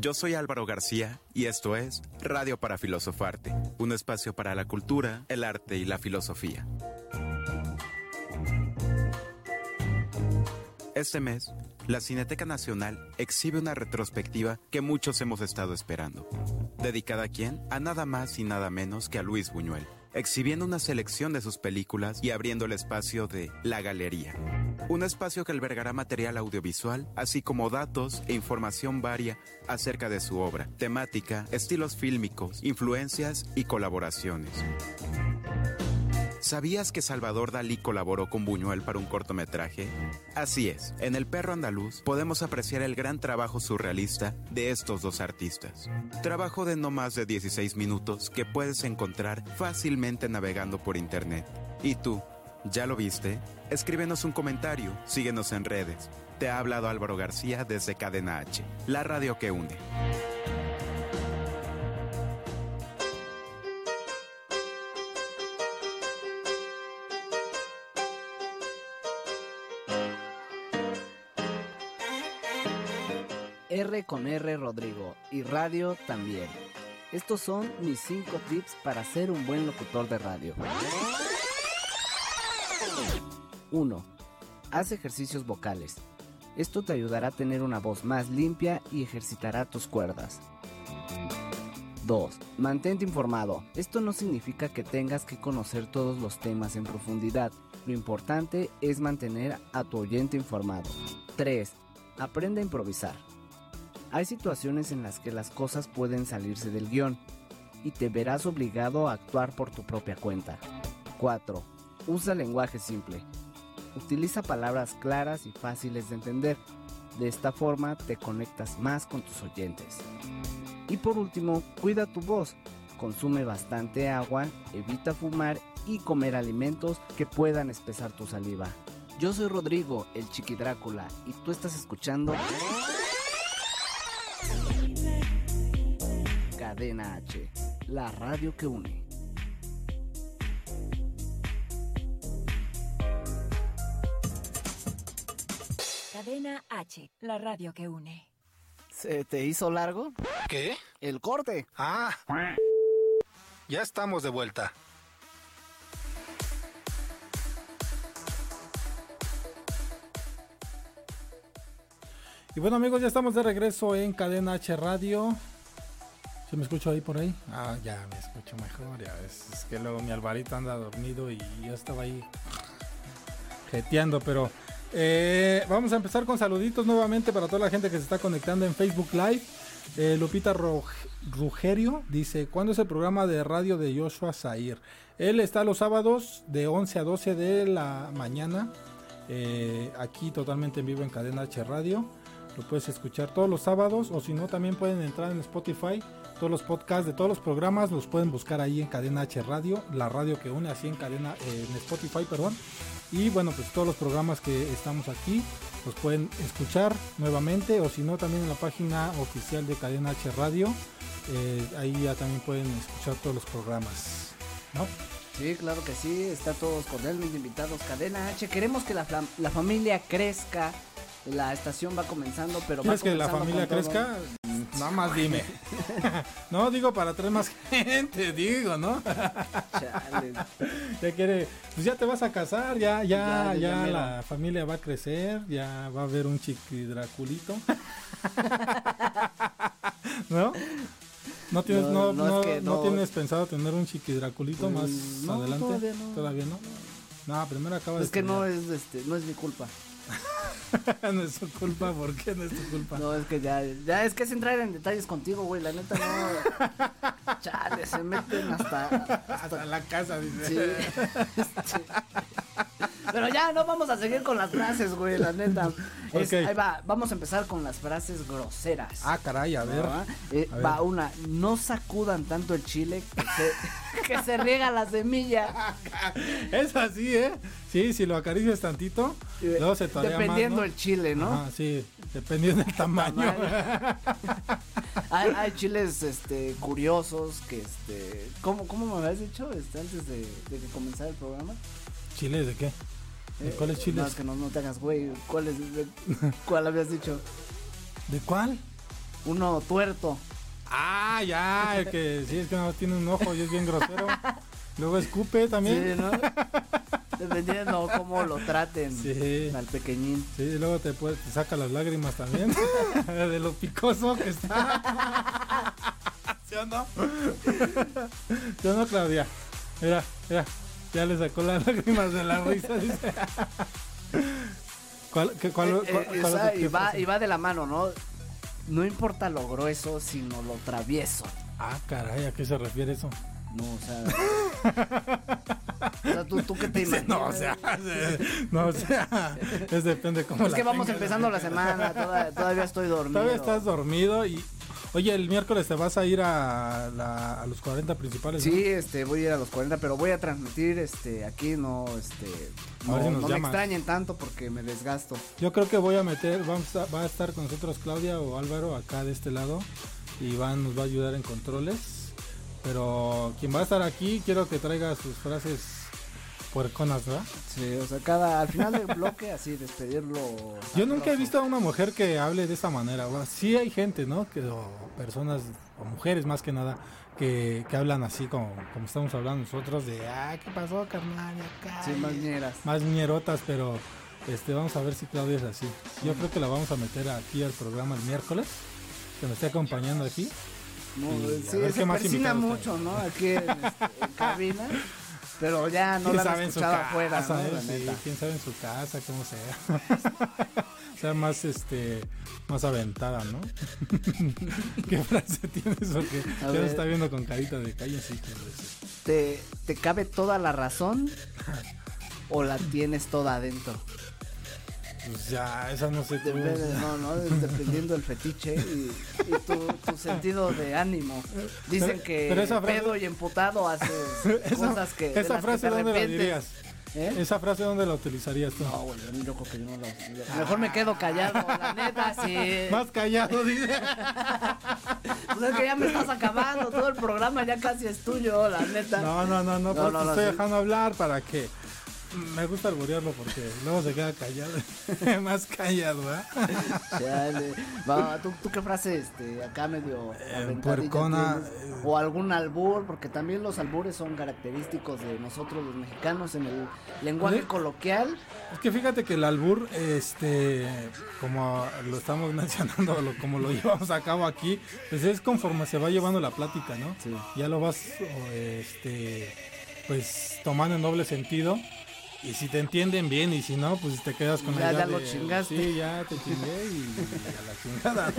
Yo soy Álvaro García y esto es Radio para Filosofarte, un espacio para la cultura, el arte y la filosofía. Este mes, la Cineteca Nacional exhibe una retrospectiva que muchos hemos estado esperando. ¿Dedicada a quién? A nada más y nada menos que a Luis Buñuel, exhibiendo una selección de sus películas y abriendo el espacio de La Galería un espacio que albergará material audiovisual, así como datos e información varia acerca de su obra, temática, estilos fílmicos, influencias y colaboraciones. ¿Sabías que Salvador Dalí colaboró con Buñuel para un cortometraje? Así es, en El Perro Andaluz podemos apreciar el gran trabajo surrealista de estos dos artistas. Trabajo de no más de 16 minutos que puedes encontrar fácilmente navegando por internet. ¿Y tú? ¿Ya lo viste? Escríbenos un comentario, síguenos en redes. Te ha hablado Álvaro García desde Cadena H, la radio que une. R con R Rodrigo y radio también. Estos son mis 5 tips para ser un buen locutor de radio. 1. Haz ejercicios vocales. Esto te ayudará a tener una voz más limpia y ejercitará tus cuerdas. 2. Mantente informado. Esto no significa que tengas que conocer todos los temas en profundidad. Lo importante es mantener a tu oyente informado. 3. Aprende a improvisar. Hay situaciones en las que las cosas pueden salirse del guion y te verás obligado a actuar por tu propia cuenta. 4. Usa lenguaje simple. Utiliza palabras claras y fáciles de entender. De esta forma te conectas más con tus oyentes. Y por último, cuida tu voz. Consume bastante agua, evita fumar y comer alimentos que puedan espesar tu saliva. Yo soy Rodrigo, el Chiqui Drácula, y tú estás escuchando Cadena H, la radio que une. Cadena H, la radio que une. ¿Se te hizo largo? ¿Qué? El corte. Ah. Ya estamos de vuelta. Y bueno amigos, ya estamos de regreso en Cadena H Radio. ¿Se me escucho ahí por ahí? Ah, ya me escucho mejor, ya ves. Es que luego mi Alvarito anda dormido y yo estaba ahí jeteando, pero eh, vamos a empezar con saluditos nuevamente para toda la gente que se está conectando en Facebook Live. Eh, Lupita Rugerio dice, ¿cuándo es el programa de radio de Joshua Zair? Él está los sábados de 11 a 12 de la mañana, eh, aquí totalmente en vivo en Cadena H Radio. Lo puedes escuchar todos los sábados o si no también pueden entrar en Spotify. Todos los podcasts de todos los programas los pueden buscar ahí en Cadena H Radio, la radio que une así en cadena en Spotify, perdón. Y bueno, pues todos los programas que estamos aquí los pueden escuchar nuevamente o si no también en la página oficial de Cadena H Radio. Eh, ahí ya también pueden escuchar todos los programas, ¿no? Sí, claro que sí, está todos mis invitados, Cadena H. Queremos que la, la familia crezca, la estación va comenzando, pero... ¿Quieres que la familia crezca? Nada más dime. no, digo para traer más gente, digo, ¿no? ya quiere, pues ya te vas a casar, ya, ya, ya, la familia va a crecer, ya va a haber un chiquidraculito. ¿No? ¿No tienes, no, no, no, tienes pensado tener un chiquidraculito pues, más adelante? Todavía no. ¿Todavía no? No, primero acaba es que no es, este, no es mi culpa. no es su culpa, ¿por qué no es tu culpa? No, es que ya, ya es que es entrar en detalles contigo, güey, la neta no. Chale, se meten hasta. Hasta, la casa, dice. Sí. Pero ya no vamos a seguir con las frases, güey, la neta. ahí va, vamos a empezar con las frases groseras. Ah, caray, a ver. Eh, va una, no sacudan tanto el chile que se, que se riega la semilla. es así, ¿eh? Sí, si lo acaricias tantito, luego se Dependiendo el chile, ¿no? Ah, sí, dependiendo del tamaño. hay, chiles este curiosos que este ¿cómo, cómo me habías dicho este, antes de, de que comenzara el programa? ¿Chiles de qué? ¿De cuáles chiles? No, es que no, no te hagas, güey. ¿Cuál, es, ¿Cuál habías dicho? ¿De cuál? Uno tuerto. Ah, ya, el que sí es que no tiene un ojo y es bien grosero. Luego escupe también. Sí, ¿no? Dependiendo cómo lo traten sí. al pequeñín. Sí, luego te, puede, te saca las lágrimas también. de lo picoso que está. ¿Sí o no? ¿Sí o no, Claudia? Mira, mira. Ya le sacó las lágrimas de la risa, dice. ¿Cuál, qué, cuál, eh, eh, y, va, y va de la mano, ¿no? No importa lo grueso, sino lo travieso. Ah, caray, ¿a qué se refiere eso? No, o sea. o sea, ¿tú, tú qué te imaginas? No, o sea, no, o sea, es depende cómo Es que vamos empezando la semana, todavía, estoy dormido. Todavía estás dormido y Oye, el miércoles te vas a ir a, la, a los 40 principales. Sí, este, voy a ir a los 40, pero voy a transmitir este, aquí, no, este, no, no me extrañen tanto porque me desgasto. Yo creo que voy a meter, vamos a, va a estar con nosotros Claudia o Álvaro acá de este lado y van, nos va a ayudar en controles. Pero quien va a estar aquí, quiero que traiga sus frases puerconas, ¿verdad? Sí, o sea, cada, al final del bloque, así, despedirlo. Yo nunca he visto a una mujer que hable de esta manera. Bueno, sí hay gente, ¿no? Que, o personas, o mujeres más que nada, que, que hablan así como, como estamos hablando nosotros, de, ah, ¿qué pasó, carnal? Acá, sí, más ñeras. Más ñerotas, pero este, vamos a ver si Claudia es así. Yo creo que la vamos a meter aquí al programa el miércoles, que me esté acompañando aquí. No, sí, se persina mucho, ¿no? Aquí en, este, en cabina. Pero ya no la han escuchado afuera, ¿no? sí, quién sabe en su casa, cómo sea. sea más este más aventada, ¿no? ¿Qué frase tienes o qué? Ya lo está viendo con carita de calle así ¿Te, ¿Te cabe toda la razón o la tienes toda adentro? Pues ya, esa no sé tú. no, no, dependiendo del fetiche y, tu, sentido de ánimo. Dicen que pedo y emputado haces cosas que. Esa frase, ¿dónde la dirías? ¿Eh? ¿Esa frase dónde la utilizarías tú? No, bueno, yo creo que no la. Mejor me quedo callado, la neta, sí. Más callado, dice. pues es que ya me estás acabando, todo el programa ya casi es tuyo, la neta. No, no, no, no, no, no, te estoy dejando hablar para que me gusta alburearlo porque luego se queda callado. Más callado, ¿eh? ¿tú, ¿tú, qué frase este, acá medio eh, puercona, eh. O algún albur, porque también los albures son característicos de nosotros los mexicanos en el lenguaje coloquial. Es que fíjate que el albur, este, como lo estamos mencionando, como lo llevamos a cabo aquí, pues es conforme se va llevando la plática, ¿no? Ya lo vas, este, pues tomando en doble sentido y si te entienden bien y si no, pues te quedas con la idea ya lo chingaste. Sí, ya te chingué y, a la chingada.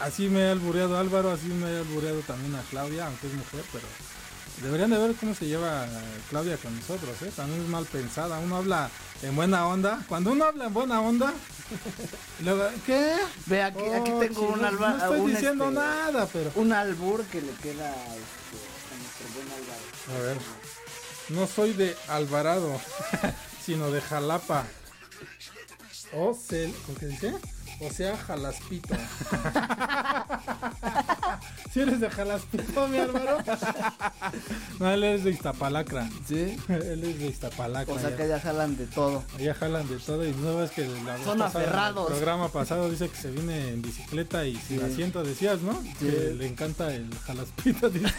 así me ha albureado Álvaro, así me ha albureado también a Claudia, aunque es mujer, pero deberían de ver cómo se lleva Claudia con nosotros, ¿eh? También es mal pensada. Uno habla en buena onda. Cuando uno habla en buena onda, luego, ¿qué? Ve, aquí, aquí oh, tengo un albur. No estoy diciendo este, nada, pero. Un albur que le queda este, a nuestro buen Álvaro. A ver. No soy de Alvarado, sino de Jalapa. O se, qué dice? O sea, Jalaspito. ¿Si eres de Jalaspito, mi Álvaro? no, él es de Iztapalacra. ¿Sí? él es de Iztapalacra. O sea, que ya jalan de todo. Ya jalan de todo y no ves que la Son aferrados. el programa pasado dice que se viene en bicicleta y sin asiento, decías, ¿no? Que le encanta el Jalaspito, dice.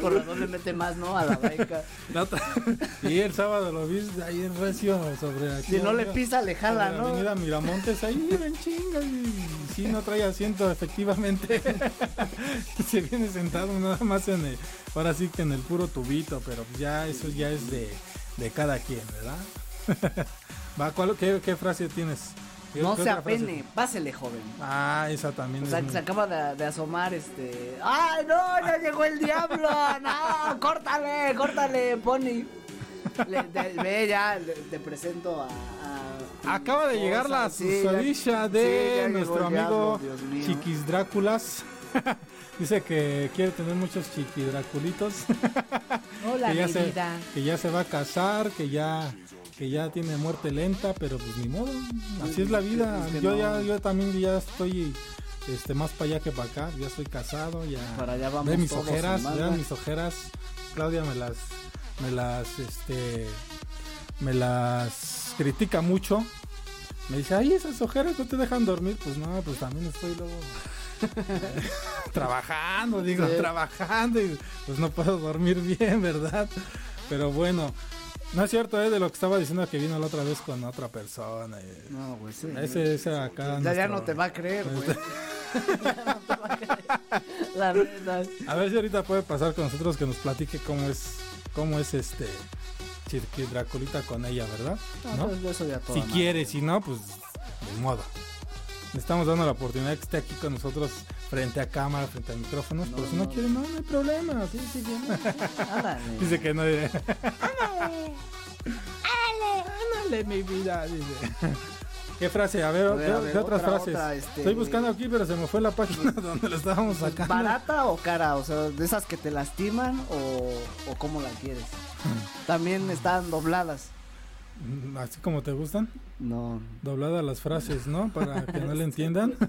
Por razón le mete más, ¿no? A la baica. y el sábado lo vi ahí en recio sobre aquí. Si no le pisa, le jala, ¿no? Avenida Miramontes, ahí en chinga. Y si no trae asiento, efectivamente. Se viene sentado nada más en el, ahora sí que en el puro tubito, pero ya eso ya es de, de cada quien, ¿verdad? Va, ¿cuál, qué, ¿Qué frase tienes? No se apene, pásele, joven. Ah, esa también. O sea, que se acaba de, asomar este. ¡Ay, no! ¡Ya llegó el diablo! ¡No! ¡Córtale! ¡Córtale, Pony! ve, ya, te presento a. Acaba de llegar la susodicha de nuestro amigo Chiquis Dráculas. Dice que quiere tener muchos chiquidraculitos. Hola, que ya que ya se va a casar, que ya que ya tiene muerte lenta, pero pues ni modo, así es la vida. yo ya yo también ya estoy este más para allá que para acá, ya estoy casado, ya para allá vamos ve mis ojeras, vean mis ojeras. Claudia me las me las este me las critica mucho. Me dice, "Ay, esas ojeras no te dejan dormir." Pues no, pues también estoy luego trabajando, digo, trabajando y pues no puedo dormir bien, ¿verdad? Pero bueno, no es cierto, ¿eh? De lo que estaba diciendo que vino la otra vez con otra persona. No, güey, sí. Ese, ese acá. Ya, ya no te va a creer, güey. la verdad. A ver si ahorita puede pasar con nosotros que nos platique cómo es, cómo es este, Dracolita con ella, ¿verdad? ¿No? Pues, si quiere, si no, pues de modo. Le estamos dando la oportunidad que esté aquí con nosotros frente a cámara, frente a micrófonos, pero si no, quiere, no, no hay problema. Sí, sí, Dice que no. Ándale. Ándale, mi vida. Dice. ¿Qué frase? A ver, ¿qué, otras frases? Este, Estoy buscando aquí, pero se me fue la página donde lo estábamos sacando. ¿Barata o cara? O sea, de esas que te lastiman o, o cómo la quieres. También están dobladas. Mm, ¿Así como te gustan? No. Dobladas las frases, ¿no? Para que no le entiendan.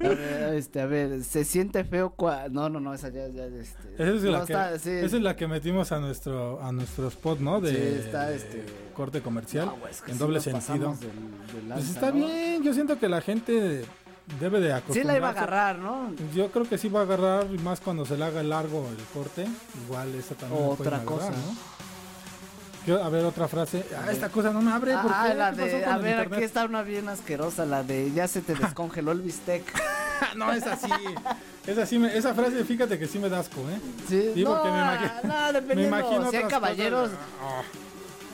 A ver, este, a ver, se siente feo cua... No, no, no, esa ya, ya este... Esa es, la, que, esa es la que metimos a nuestro, a nuestro spot, ¿no? De, sí, está, este... corte comercial, en doble sentido. pues está bien, yo siento que la gente debe de acostumbrarse. Sí la iba a agarrar, ¿no? Yo creo que sí va a agarrar, más cuando se le haga largo el corte, igual esa también Otra cosa, ¿no? a ver, otra frase. Ah, esta cosa no me abre. Ah, la de, a ver, aquí está una bien asquerosa, la de ya se te descongeló el bistec. no, es así. Es así, esa frase, fíjate que sí me da asco, ¿eh? Sí, no, porque me imagino. No, dependiendo. Me imagino si hay caballeros. Ah,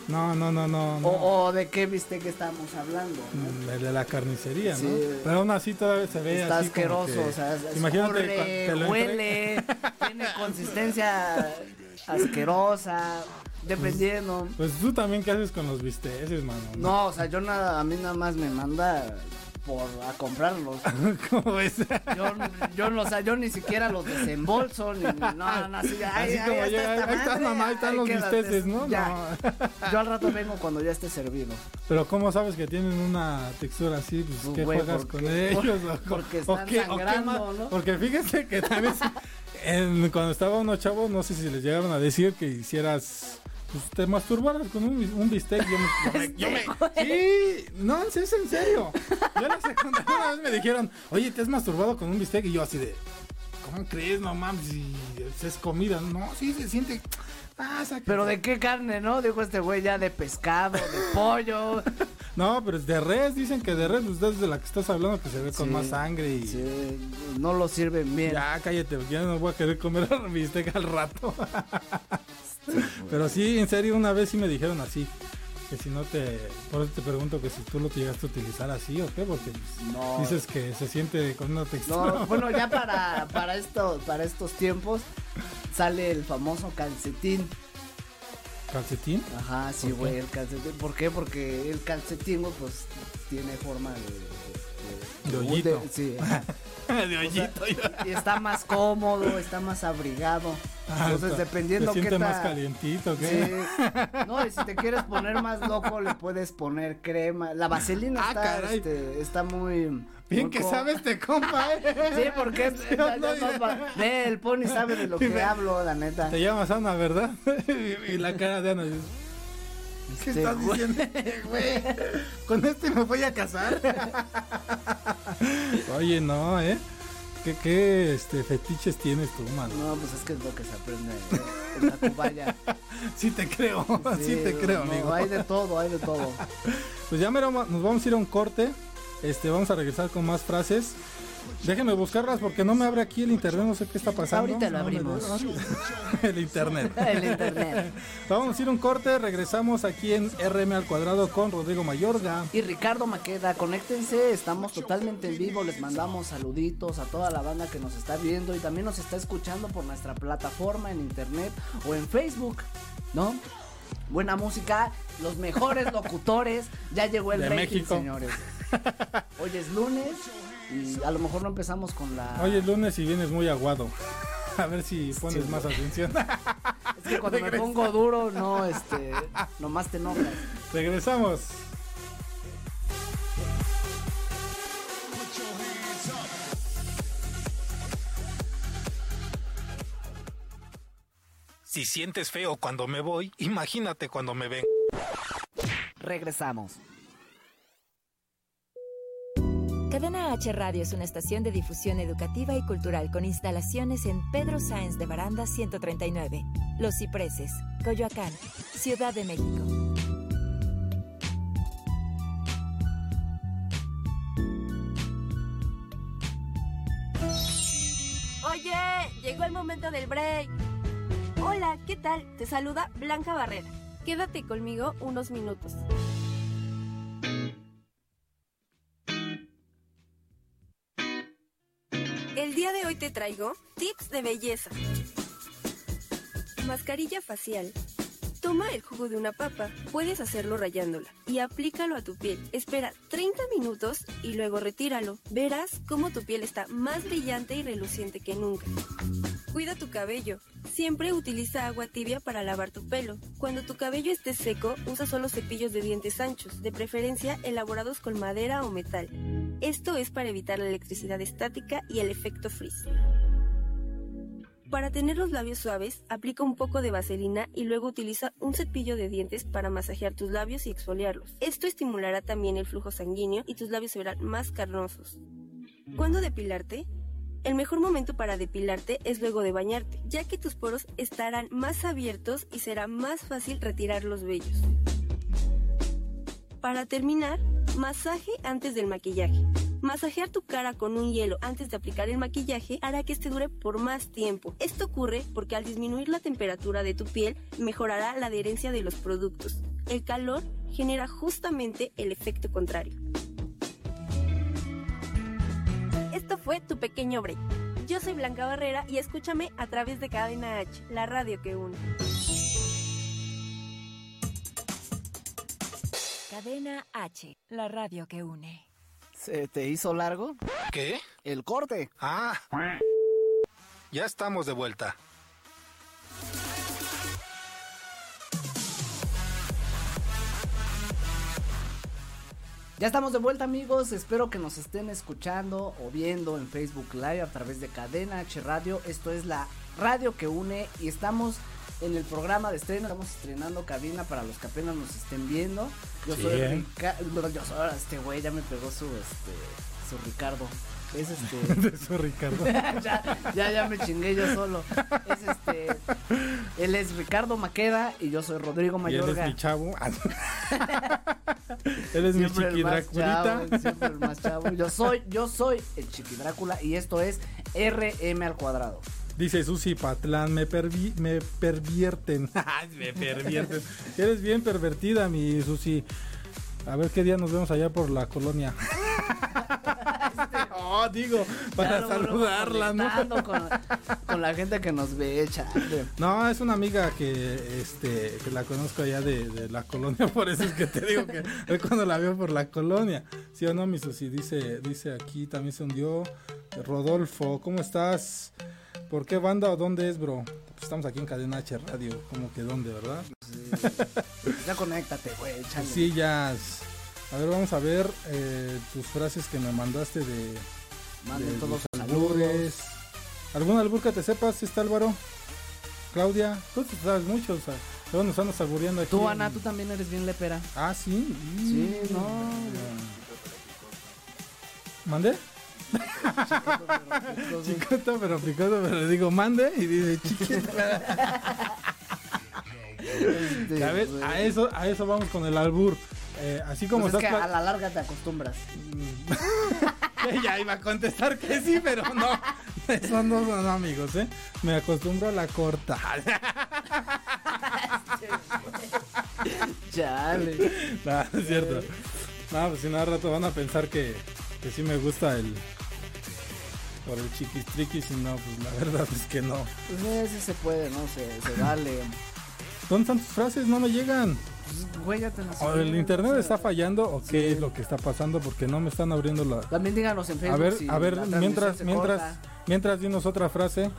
no, no, no, no. O, de qué bistec estamos hablando. ¿no? Mm, de la carnicería, ¿no? Pero aún así todavía se ve Está así asqueroso, o sea, imagínate, huele, tiene consistencia asquerosa. Dependiendo. Pues tú también, ¿qué haces con los bisteces, mano? No, o sea, yo nada, a mí nada más me manda por a comprarlos. ¿Cómo es? Yo, yo no, o sea, yo ni siquiera los desembolso, ni, no, no, así, ay, así como llega, ahí, mamá, ahí están los bisteces, ¿no? Ya. Yo al rato vengo cuando ya esté servido. Pero ¿cómo sabes que tienen una textura así? Pues, pues ¿qué juegas con ellos? porque están sangrando, ¿no? Porque fíjense que también cuando estaba uno chavo, no sé si les llegaron a decir que hicieras pues te masturbaras con un, un bistec. Yo me, yo me, sí, no, es en serio. Yo en la secundaria una vez me dijeron, oye, ¿te has masturbado con un bistec? Y yo así de, ¿cómo crees? No mames, si es comida. No, sí, se siente. Ah, pero de qué carne, ¿no? Dijo este güey ya de pescado, de pollo. no, pero es de res, dicen que de res, pues de la que estás hablando que se ve con más sangre y. Sí, no lo sirven bien. Ya, cállate, ya no voy a querer comer bistec al rato. Pero sí, en serio, una vez sí me dijeron así. Que si no te. Por eso te pregunto que si tú lo llegaste a utilizar así o qué, porque dices que se siente con una textura. No, bueno, ya para, para, esto, para estos tiempos sale el famoso calcetín. ¿Calcetín? Ajá, sí, güey, el calcetín. ¿Por qué? Porque el calcetín, pues, tiene forma de... De, sí. de hoyito. y está más cómodo, está más abrigado. Ah, Entonces, dependiendo qué más calientito, ¿qué? No, y si te quieres poner más loco, le puedes poner crema. La vaselina ah, está, este, está muy... Bien que sabes este compa, ¿eh? Sí, porque es, Ve, el pony sabe de lo que hablo, la neta. Te llamas Ana, ¿verdad? y la cara de Ana ¿Qué este, estás diciendo, güey? ¿Con este me voy a casar? Oye, no, ¿eh? ¿Qué, qué este, fetiches tienes tú, mano? No, pues es que es lo que se aprende en la cubaya. sí te creo, sí, te creo, amigo. Hay de todo, hay de todo. Pues ya nos vamos a ir a un corte. Este, vamos a regresar con más frases. Déjenme buscarlas porque no me abre aquí el internet, no sé qué está pasando. Ahorita lo abrimos. el internet. el internet. Vamos a ir un corte, regresamos aquí en RM al cuadrado con Rodrigo Mayorga. Y Ricardo Maqueda, conéctense, estamos totalmente en vivo, les mandamos saluditos a toda la banda que nos está viendo y también nos está escuchando por nuestra plataforma en internet o en Facebook, ¿no? Buena música, los mejores locutores, ya llegó el de señores. Hoy es lunes y a lo mejor no empezamos con la. Hoy es lunes y vienes muy aguado. A ver si pones más atención. Es que cuando me pongo duro, no, este, nomás te enojas. Regresamos. Si sientes feo cuando me voy, imagínate cuando me ven. Regresamos. Cadena H Radio es una estación de difusión educativa y cultural con instalaciones en Pedro Sáenz de Baranda 139, Los Cipreses, Coyoacán, Ciudad de México. Oye, llegó el momento del break. Hola, Hola, ¿qué tal? Te saluda Blanca Barrera. Quédate conmigo unos minutos. El día de hoy te traigo tips de belleza. Mascarilla facial. Toma el jugo de una papa, puedes hacerlo rayándola y aplícalo a tu piel. Espera 30 minutos y luego retíralo. Verás cómo tu piel está más brillante y reluciente que nunca. Cuida tu cabello. Siempre utiliza agua tibia para lavar tu pelo. Cuando tu cabello esté seco, usa solo cepillos de dientes anchos, de preferencia elaborados con madera o metal. Esto es para evitar la electricidad estática y el efecto frizz. Para tener los labios suaves, aplica un poco de vaselina y luego utiliza un cepillo de dientes para masajear tus labios y exfoliarlos. Esto estimulará también el flujo sanguíneo y tus labios se verán más carnosos. ¿Cuándo depilarte? El mejor momento para depilarte es luego de bañarte, ya que tus poros estarán más abiertos y será más fácil retirar los vellos. Para terminar, masaje antes del maquillaje. Masajear tu cara con un hielo antes de aplicar el maquillaje hará que este dure por más tiempo. Esto ocurre porque al disminuir la temperatura de tu piel mejorará la adherencia de los productos. El calor genera justamente el efecto contrario. Esto fue tu pequeño break. Yo soy Blanca Barrera y escúchame a través de Cadena H, la radio que une. Cadena H, la radio que une. ¿Se te hizo largo? ¿Qué? El corte. Ah. Ya estamos de vuelta. Ya estamos de vuelta amigos, espero que nos estén escuchando o viendo en Facebook Live a través de Cadena H Radio. Esto es la radio que une y estamos en el programa de estreno. Estamos estrenando cabina para los que apenas nos estén viendo. Yo soy Ricardo. Yo soy este güey, ya me pegó su este su Ricardo. Es este. su Ricardo. ya, ya, ya me chingué yo solo. Es este. Él es Ricardo Maqueda y yo soy Rodrigo Mayorga. Y él es mi chavo. él es mi chiqui Draculita. siempre el más chavo. Yo soy, yo soy el chiqui Drácula y esto es RM al cuadrado. Dice Susi Patlán, me, me pervierten. me pervierten. Eres bien pervertida, mi Susi. A ver qué día nos vemos allá por la colonia. oh, digo, para saludarla, ¿no? Con, la gente que nos ve, chale. No, es una amiga que este que la conozco allá de, la colonia, por eso es que te digo que es cuando la veo por la colonia. ¿Sí o no, mi Susi? Dice, dice aquí, también se hundió. Rodolfo, ¿cómo estás? ¿Por qué banda o dónde es, bro? Pues estamos aquí en Cadena H Radio, como que dónde, ¿verdad? ya conéctate, güey, Sí, ya. A ver, vamos a ver eh, tus frases que me mandaste de, Manden todos los albures. ¿Algún albur que te sepas, este Álvaro? Claudia, tú te sabes mucho, o sea, luego nos andas albureando aquí. Tú, Ana, tú también eres bien lepera. Ah, sí. Sí, no. ¿Mandé? Chiquito pero picoso, pero le digo mande y dice chiquito. Este, a eso, a eso vamos con el albur. Eh, así como pues estás. Es que a la larga te acostumbras. ya iba a contestar que sí, pero no. Eso no son amigos, ¿eh? Me acostumbro a la corta. Chale. No, es cierto. No, pues si no, rato van a pensar que, que sí me gusta el, por el chiquistriquis y no, pues la verdad es que no. Pues no, sí se puede, ¿no? Se, se vale. ¿Dónde están tus frases? No me llegan. Pues, güey, ya te ¿O el internet está fallando o qué es lo que está pasando? Porque no me están abriendo la... También díganos en Facebook. A ver, a ver, mientras, mientras, mientras dinos otra frase.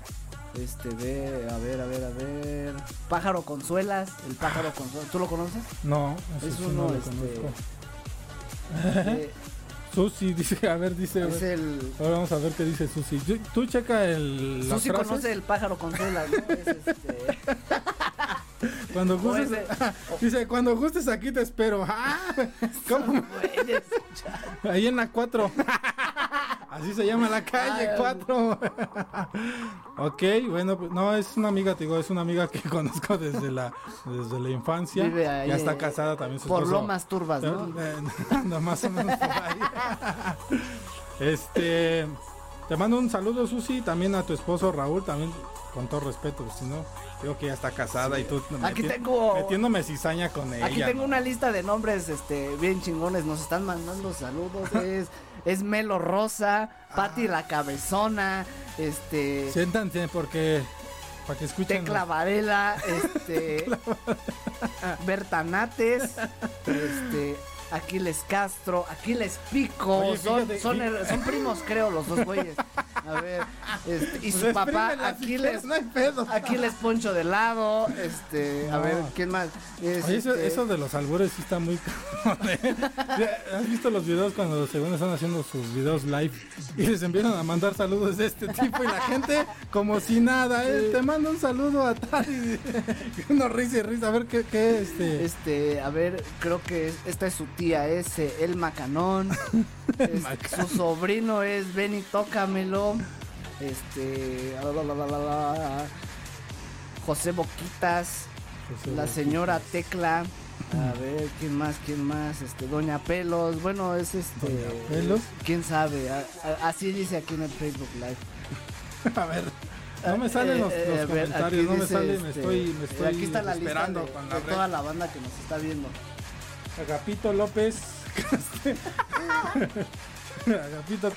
Este, ve, a ver, a ver, a ver. Pájaro Consuelas, el pájaro Consuelas. ¿Tú lo conoces? No, es uno, no este, Susi dice, a ver, dice. Ahora vamos a ver qué dice Susi. Tú checa el. Susi conoce el pájaro con suela, ¿no? Es este... Cuando gustes, dice, cuando gustes aquí te espero. Ah, ¿Cómo? Ahí en la 4. Así se llama la calle 4. ok, bueno, pues, no, es una amiga, te digo, es una amiga que conozco desde la, desde la infancia. ya está casada también. Su por lo más turbas, ¿no? no, más o menos por ahí. este, te mando un saludo, Susi, también a tu esposo Raúl, también con todo respeto, si no, creo que ya está casada y tú aquí tengo metiéndome cizaña con ella. Aquí tengo una lista de nombres este bien chingones, nos están mandando saludos, es, es Melo Rosa, Patti la Cabezona, este Siéntanse porque para que escuchen. Tecla Varela, este Bertanates, este Aquiles Castro, Aquiles Pico, son, son, son, primos creo los dos güeyes. A ver, este, y su papá Aquiles, no hay pedo. Aquiles Poncho de lado, este, a ver, ¿quién más? Oye, este eso, de los albures sí está muy ¿eh? ¿Has visto los videos cuando según están haciendo sus videos live y les empiezan a mandar saludos de este tipo y la gente como si nada, eh, te mando un saludo a tal y uno risa y risa, a ver qué, qué este este, a ver, creo que esta es su tía ese, el Macanón. su sobrino es Benny Tócamelo. Este. José Boquitas. la señora Tecla. A ver, ¿quién más? ¿Quién más? Este, Doña Pelos. Bueno, es este. Pelos? ¿Quién sabe? así dice aquí en el Facebook Live. A ver. No me salen los, eh, comentarios, no me salen, me este, estoy, me estoy aquí está la esperando con toda la banda que nos está viendo. Agapito López. Agapito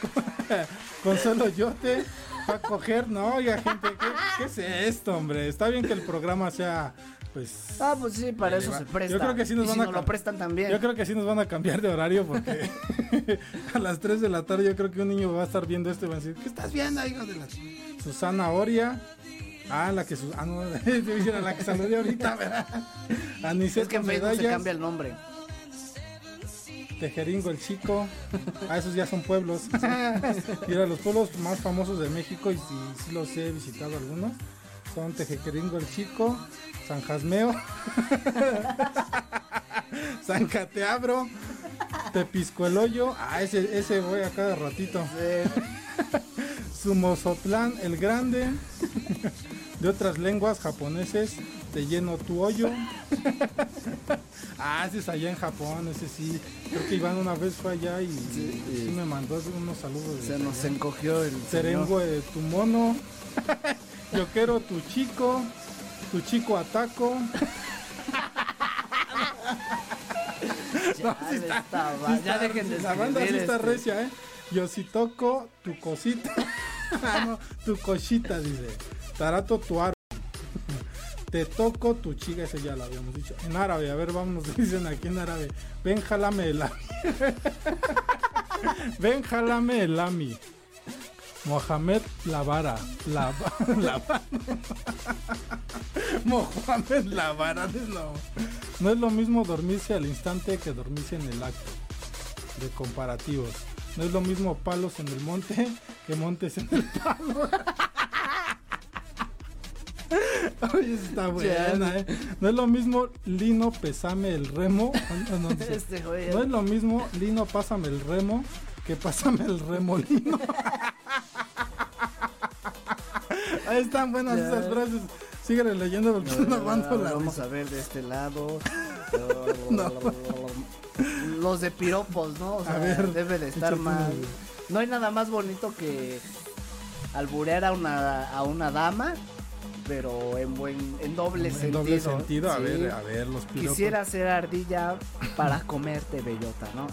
Consuelo Yote. Va a coger, no, oiga, gente, ¿qué, es esto, hombre? Está bien que el programa sea pues. Ah, pues sí, para eso se presta. Yo creo que sí nos van a. lo prestan también. Yo creo que sí nos van a cambiar de horario porque a las 3 de la tarde yo creo que un niño va a estar viendo esto y va a decir: ¿Qué estás viendo, hijo de la. Susana Oria. Ah, la que. Ah, no, la que saludé ahorita, ¿verdad? es que en Facebook se cambia el nombre. Tejeringo el Chico. Ah, esos ya son pueblos. y eran los pueblos más famosos de México y si los he visitado algunos. Son Tejeringo el Chico, San Jasmeo, San Cateabro, Tepisco el Hoyo. Ah, ese, ese voy a cada ratito. Sumozotlán el Grande. De otras lenguas japoneses, te lleno tu hoyo. ah, ese es allá en Japón, ese sí. Creo que Iván una vez fue allá y sí, me mandó unos saludos. Se nos encogió el. de tu mono. Yo quiero tu chico. Tu chico ataco. ya, ya dejen de La banda sí está este. recia, ¿eh? Yo si toco tu cosita. Ah, tu cosita, dice. Tarato tu aro. Te toco tu chica, ese ya lo habíamos dicho. En árabe, a ver, vámonos, dicen aquí en árabe. Ven, jalame el ami. Ven, jalame el ami. Mohamed Lavara. La, la, Mohamed Lavara. No. no es lo mismo dormirse al instante que dormirse en el acto. De comparativos. No es lo mismo palos en el monte que montes en el palo. Oye, está buena, ¿eh? No es lo mismo Lino, pesame el remo. No, este no es lo mismo Lino, pásame el remo que pásame el remolino. Ahí están buenas esas frases. Síguele leyendo porque no, aguanto la Vamos a ver de este lado. Los de piropos, ¿no? O sea, debe de estar más. No hay nada más bonito que alburear a una, a una dama pero en buen en doble en sentido. doble sentido, a ver, a ver los piropos. Quisiera ser ardilla para comerte bellota, ¿no?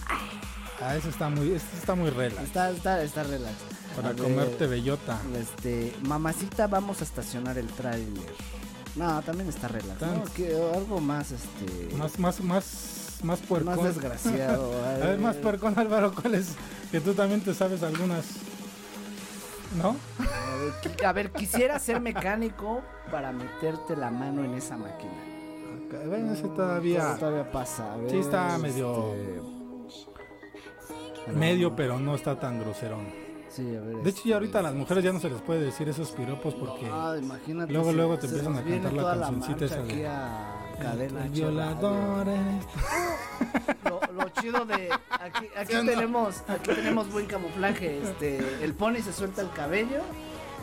Ah, eso está muy, está muy relax. Está, está, está relax. Para comerte bellota. Este, mamacita, vamos a estacionar el tráiler. No, también está relax. algo más, este. Más, más, más, más puercón. Más desgraciado. a ver, más puercón, Álvaro, ¿cuál es? Que tú también te sabes algunas. ¿No? A ver, quisiera ser mecánico para meterte la mano en esa máquina. Bueno, ese todavía. todavía pasa. sí, está medio. Este, medio, pero no está tan groserón. Sí, a ver, de hecho, ya ahorita a las mujeres ya no se les puede decir esos piropos porque ah, luego, luego te empiezan a cantar la cancioncita esa de cadena violadores. lo, chido de aquí, aquí tenemos aquí tenemos buen camuflaje. Este, el pony se suelta el cabello,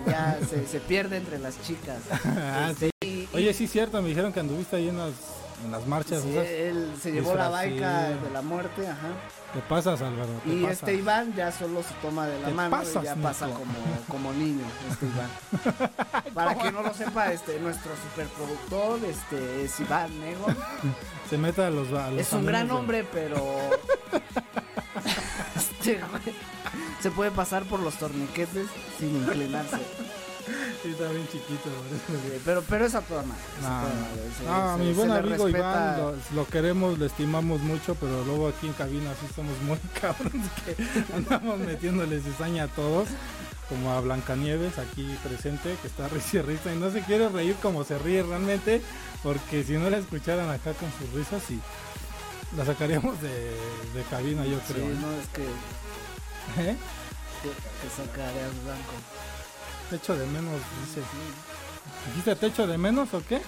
ya se, se pierde entre las chicas. Ah, este, Oye, sí, cierto, me dijeron que anduviste ahí en las en las marchas. Sí, él se llevó la baica de la muerte, ajá. Te pasas, Álvaro. y este Iván ya solo se toma de la mano y ya pasa como, como niño, este Iván. Para que no lo sepa, este nuestro superproductor, este es Iván Nego. Se mete a los, a Es un gran hombre, pero este, se puede pasar por los torniquetes sin inclinarse. Sí, está bien chiquito. pero, pero es a toda No, mi buen amigo Iván, lo, queremos, lo estimamos mucho, pero luego aquí en cabina sí somos muy cabrones que andamos metiéndole cizaña a todos. Como a Blancanieves aquí presente, que está risa y risa y no se quiere reír como se ríe realmente, porque si no la escucharan acá con sus risas, sí, la sacaríamos de, de cabina, yo creo. Sí, no, es que. ¿Eh? Que, que sacarías blanco. Techo de menos, dice. ¿Dijiste techo de menos o qué?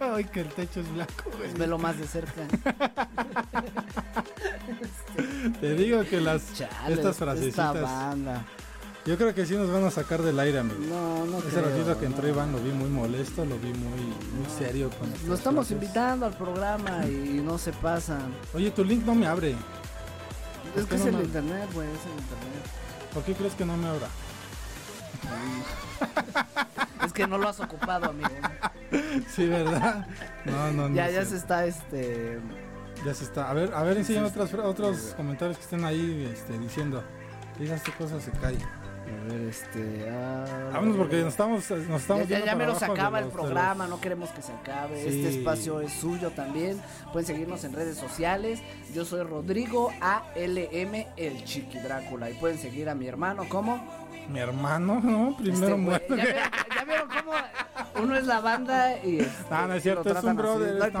Ay, que el techo es blanco, güey. Velo más de cerca. Te digo que las estas frasecitas. Yo creo que sí nos van a sacar del aire, amigo. No, no Ese ratito que entró Iván lo vi muy molesto, lo vi muy, muy serio con Lo estamos invitando al programa y no se pasan. Oye, tu link no me abre. Es que es el internet, güey, es el internet. ¿Por qué crees que no me abra? es que no lo has ocupado, amigo. Sí, ¿verdad? No, no, no. Ya, ya se está, este... Ya se está. A ver, a ver, enseñan otros, otros comentarios que estén ahí este, diciendo. Digas qué cosa se cae. A ver, este. Ah, Vámonos porque nos estamos. Nos estamos ya ya, ya se acaba el programa, no queremos que se acabe. Este espacio es suyo también. Pueden seguirnos en redes sociales. Yo soy Rodrigo ALM, el Chiqui Drácula. Y pueden seguir a mi hermano, ¿cómo? Mi hermano, ¿no? Primero este, ¿ya, vieron, cómo uno es la banda y. Este, ah, no es cierto, es un brother.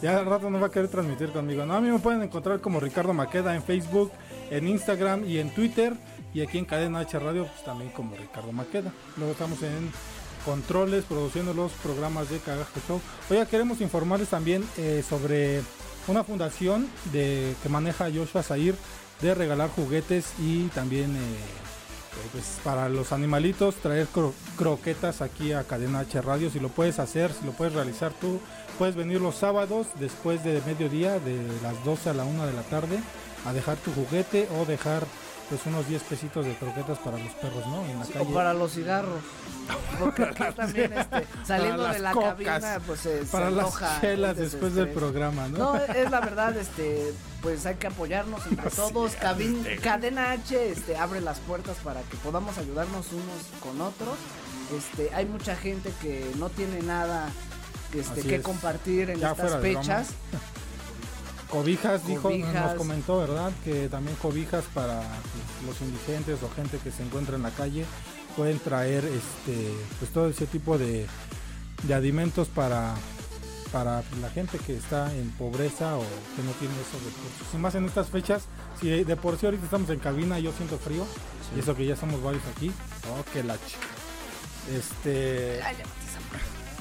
Ya al rato no va a querer transmitir conmigo. No, a mí me pueden encontrar como Ricardo Maqueda en Facebook, en Instagram y en Twitter. Y aquí en Cadena H Radio, pues también como Ricardo Maqueda. Luego estamos en controles, produciendo los programas de Cagajo Show. Hoy queremos informarles también eh, sobre una fundación de, que maneja Joshua Zair de regalar juguetes y también eh, eh, pues para los animalitos traer croquetas aquí a Cadena H Radio. Si lo puedes hacer, si lo puedes realizar tú, puedes venir los sábados después de mediodía, de las 12 a la 1 de la tarde, a dejar tu juguete o dejar pues unos 10 pesitos de croquetas para los perros, ¿no? En la calle. O para los cigarros. Porque también este, saliendo de la cabina, pues se, para las chelas después del programa, ¿no? No, es la verdad, este, pues hay que apoyarnos entre todos. Cadena H, este, abre las puertas para que podamos ayudarnos unos con otros. Este, hay mucha gente que no tiene nada este, que compartir en estas fechas. Cobijas, dijo, nos comentó, ¿verdad? Que también cobijas para los indigentes o gente que se encuentra en la calle pueden traer este pues todo ese tipo de, de alimentos para para la gente que está en pobreza o que no tiene esos recursos. Y más en estas fechas, si de por sí ahorita estamos en cabina, yo siento frío, y eso que ya somos varios aquí, oh, que la chica. Este.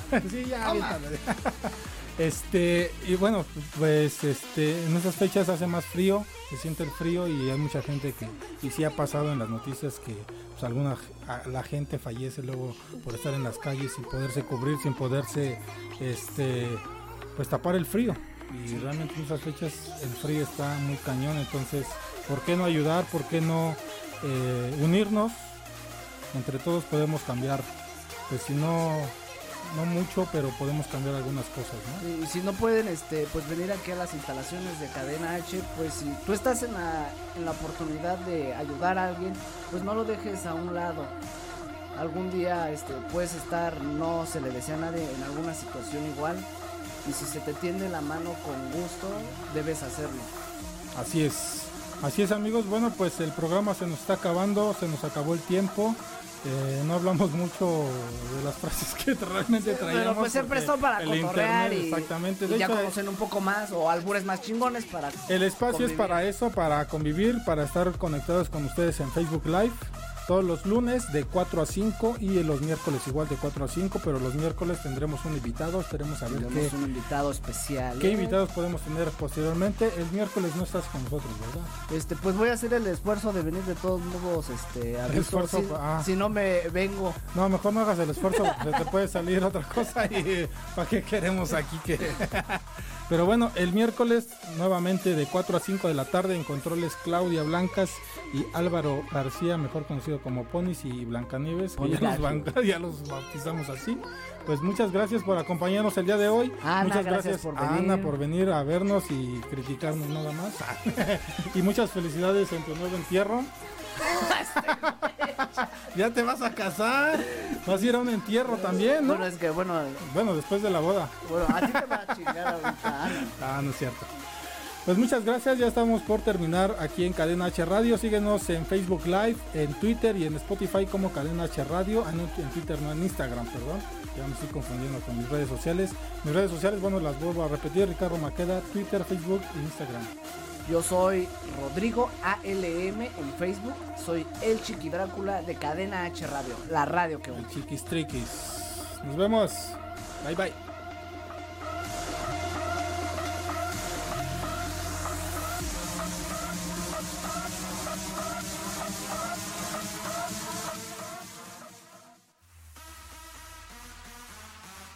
sí, ya, Este, y bueno, pues este, en esas fechas hace más frío, se siente el frío y hay mucha gente que, y sí ha pasado en las noticias que pues alguna, la gente fallece luego por estar en las calles sin poderse cubrir, sin poderse, este, pues tapar el frío. Y realmente en esas fechas el frío está muy cañón, entonces, ¿por qué no ayudar? ¿Por qué no eh, unirnos? Entre todos podemos cambiar, pues si no no mucho, pero podemos cambiar algunas cosas, ¿no? Y si no pueden, este, pues venir aquí a las instalaciones de Cadena H, pues si tú estás en la, en la oportunidad de ayudar a alguien, pues no lo dejes a un lado. Algún día, este, puedes estar, no se le desea a nadie en alguna situación igual, y si se te tiende la mano con gusto, debes hacerlo. Así es. Así es amigos, bueno pues el programa se nos está acabando, se nos acabó el tiempo. Eh, no hablamos mucho de las frases que realmente traíamos. Pero pues siempre prestó para cotorrear y, exactamente. y ya conocen un poco más o albures más chingones para El espacio es para eso, para convivir, para estar conectados con ustedes en Facebook Live. Todos los lunes de 4 a 5 y los miércoles igual de 4 a 5, pero los miércoles tendremos un invitado, esperemos a ver qué, un invitado especial. ¿Qué ¿eh? invitados podemos tener posteriormente? El miércoles no estás con nosotros, ¿verdad? Este, pues voy a hacer el esfuerzo de venir de todos modos, este, a esfuerzo, si, ah. si, no me vengo. No, mejor no hagas el esfuerzo, te puede salir otra cosa y ¿para qué queremos aquí que Pero bueno, el miércoles nuevamente de 4 a 5 de la tarde en controles Claudia Blancas y Álvaro García, mejor conocido como Ponis y Blancanieves, que ya los, ya los bautizamos así. Pues muchas gracias por acompañarnos el día de hoy. muchas gracias, por a Ana por venir a vernos y criticarnos nada más. y muchas felicidades en tu nuevo entierro. ya te vas a casar. Vas a ir a un entierro también, ¿no? Bueno, es que bueno. Bueno, después de la boda. Bueno, a ti te va a chingar ahorita. ah, no es cierto. Pues muchas gracias, ya estamos por terminar aquí en Cadena H Radio. Síguenos en Facebook Live, en Twitter y en Spotify como Cadena H Radio. Ah, en Twitter, no en Instagram, perdón. Ya me estoy confundiendo con mis redes sociales. Mis redes sociales, bueno, las vuelvo a repetir. Ricardo Maqueda, Twitter, Facebook e Instagram. Yo soy Rodrigo ALM en Facebook. Soy el Chiqui Drácula de Cadena H Radio, la radio que El Chiquis Triquis. Nos vemos. Bye bye.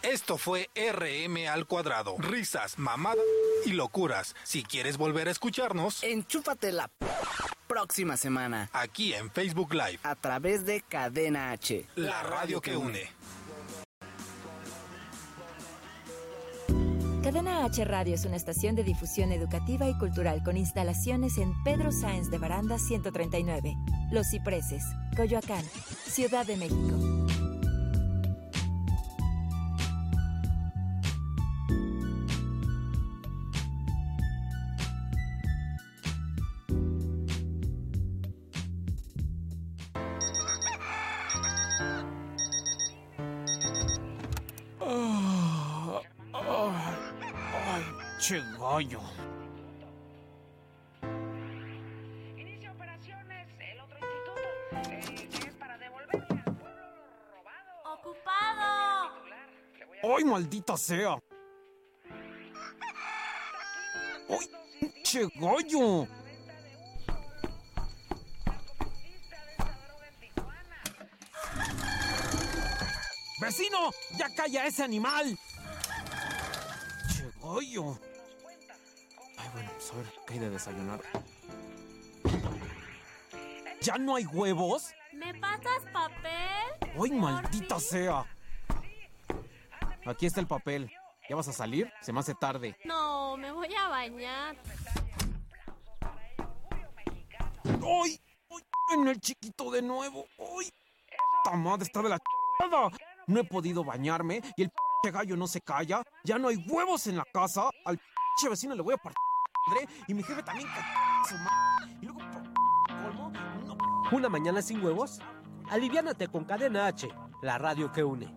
Esto fue RM al cuadrado. Risas, mamadas y locuras. Si quieres volver a escucharnos, enchúfate la próxima semana. Aquí en Facebook Live. A través de Cadena H. La radio que une. Cadena H Radio es una estación de difusión educativa y cultural con instalaciones en Pedro Sáenz de Baranda 139, Los Cipreses, Coyoacán, Ciudad de México. Gallo. Inicia operaciones el otro instituto, eh, que es para devolverle al pueblo lo robado. ¡Ocupado! ¡Ay, maldita sea! ¡Ay, che gallo! ¡Vecino! ¡Ya calla ese animal! ¡Che gallo! A ver, ¿qué hay de desayunar? ¿Ya no hay huevos? ¿Me pasas papel? ¡Ay, maldita sea! Aquí está el papel. ¿Ya vas a salir? Se me hace tarde. No, me voy a bañar. ¡Ay! ¡Ay! En el chiquito de nuevo. ¡Ay! ¡Esta madre está de la chada! No he podido bañarme y el gallo no se calla. Ya no hay huevos en la casa. Al vecino le voy a partir y mi jefe también su Y luego, colmo, ¿Una mañana sin huevos? Aliviánate con Cadena H, la radio que une.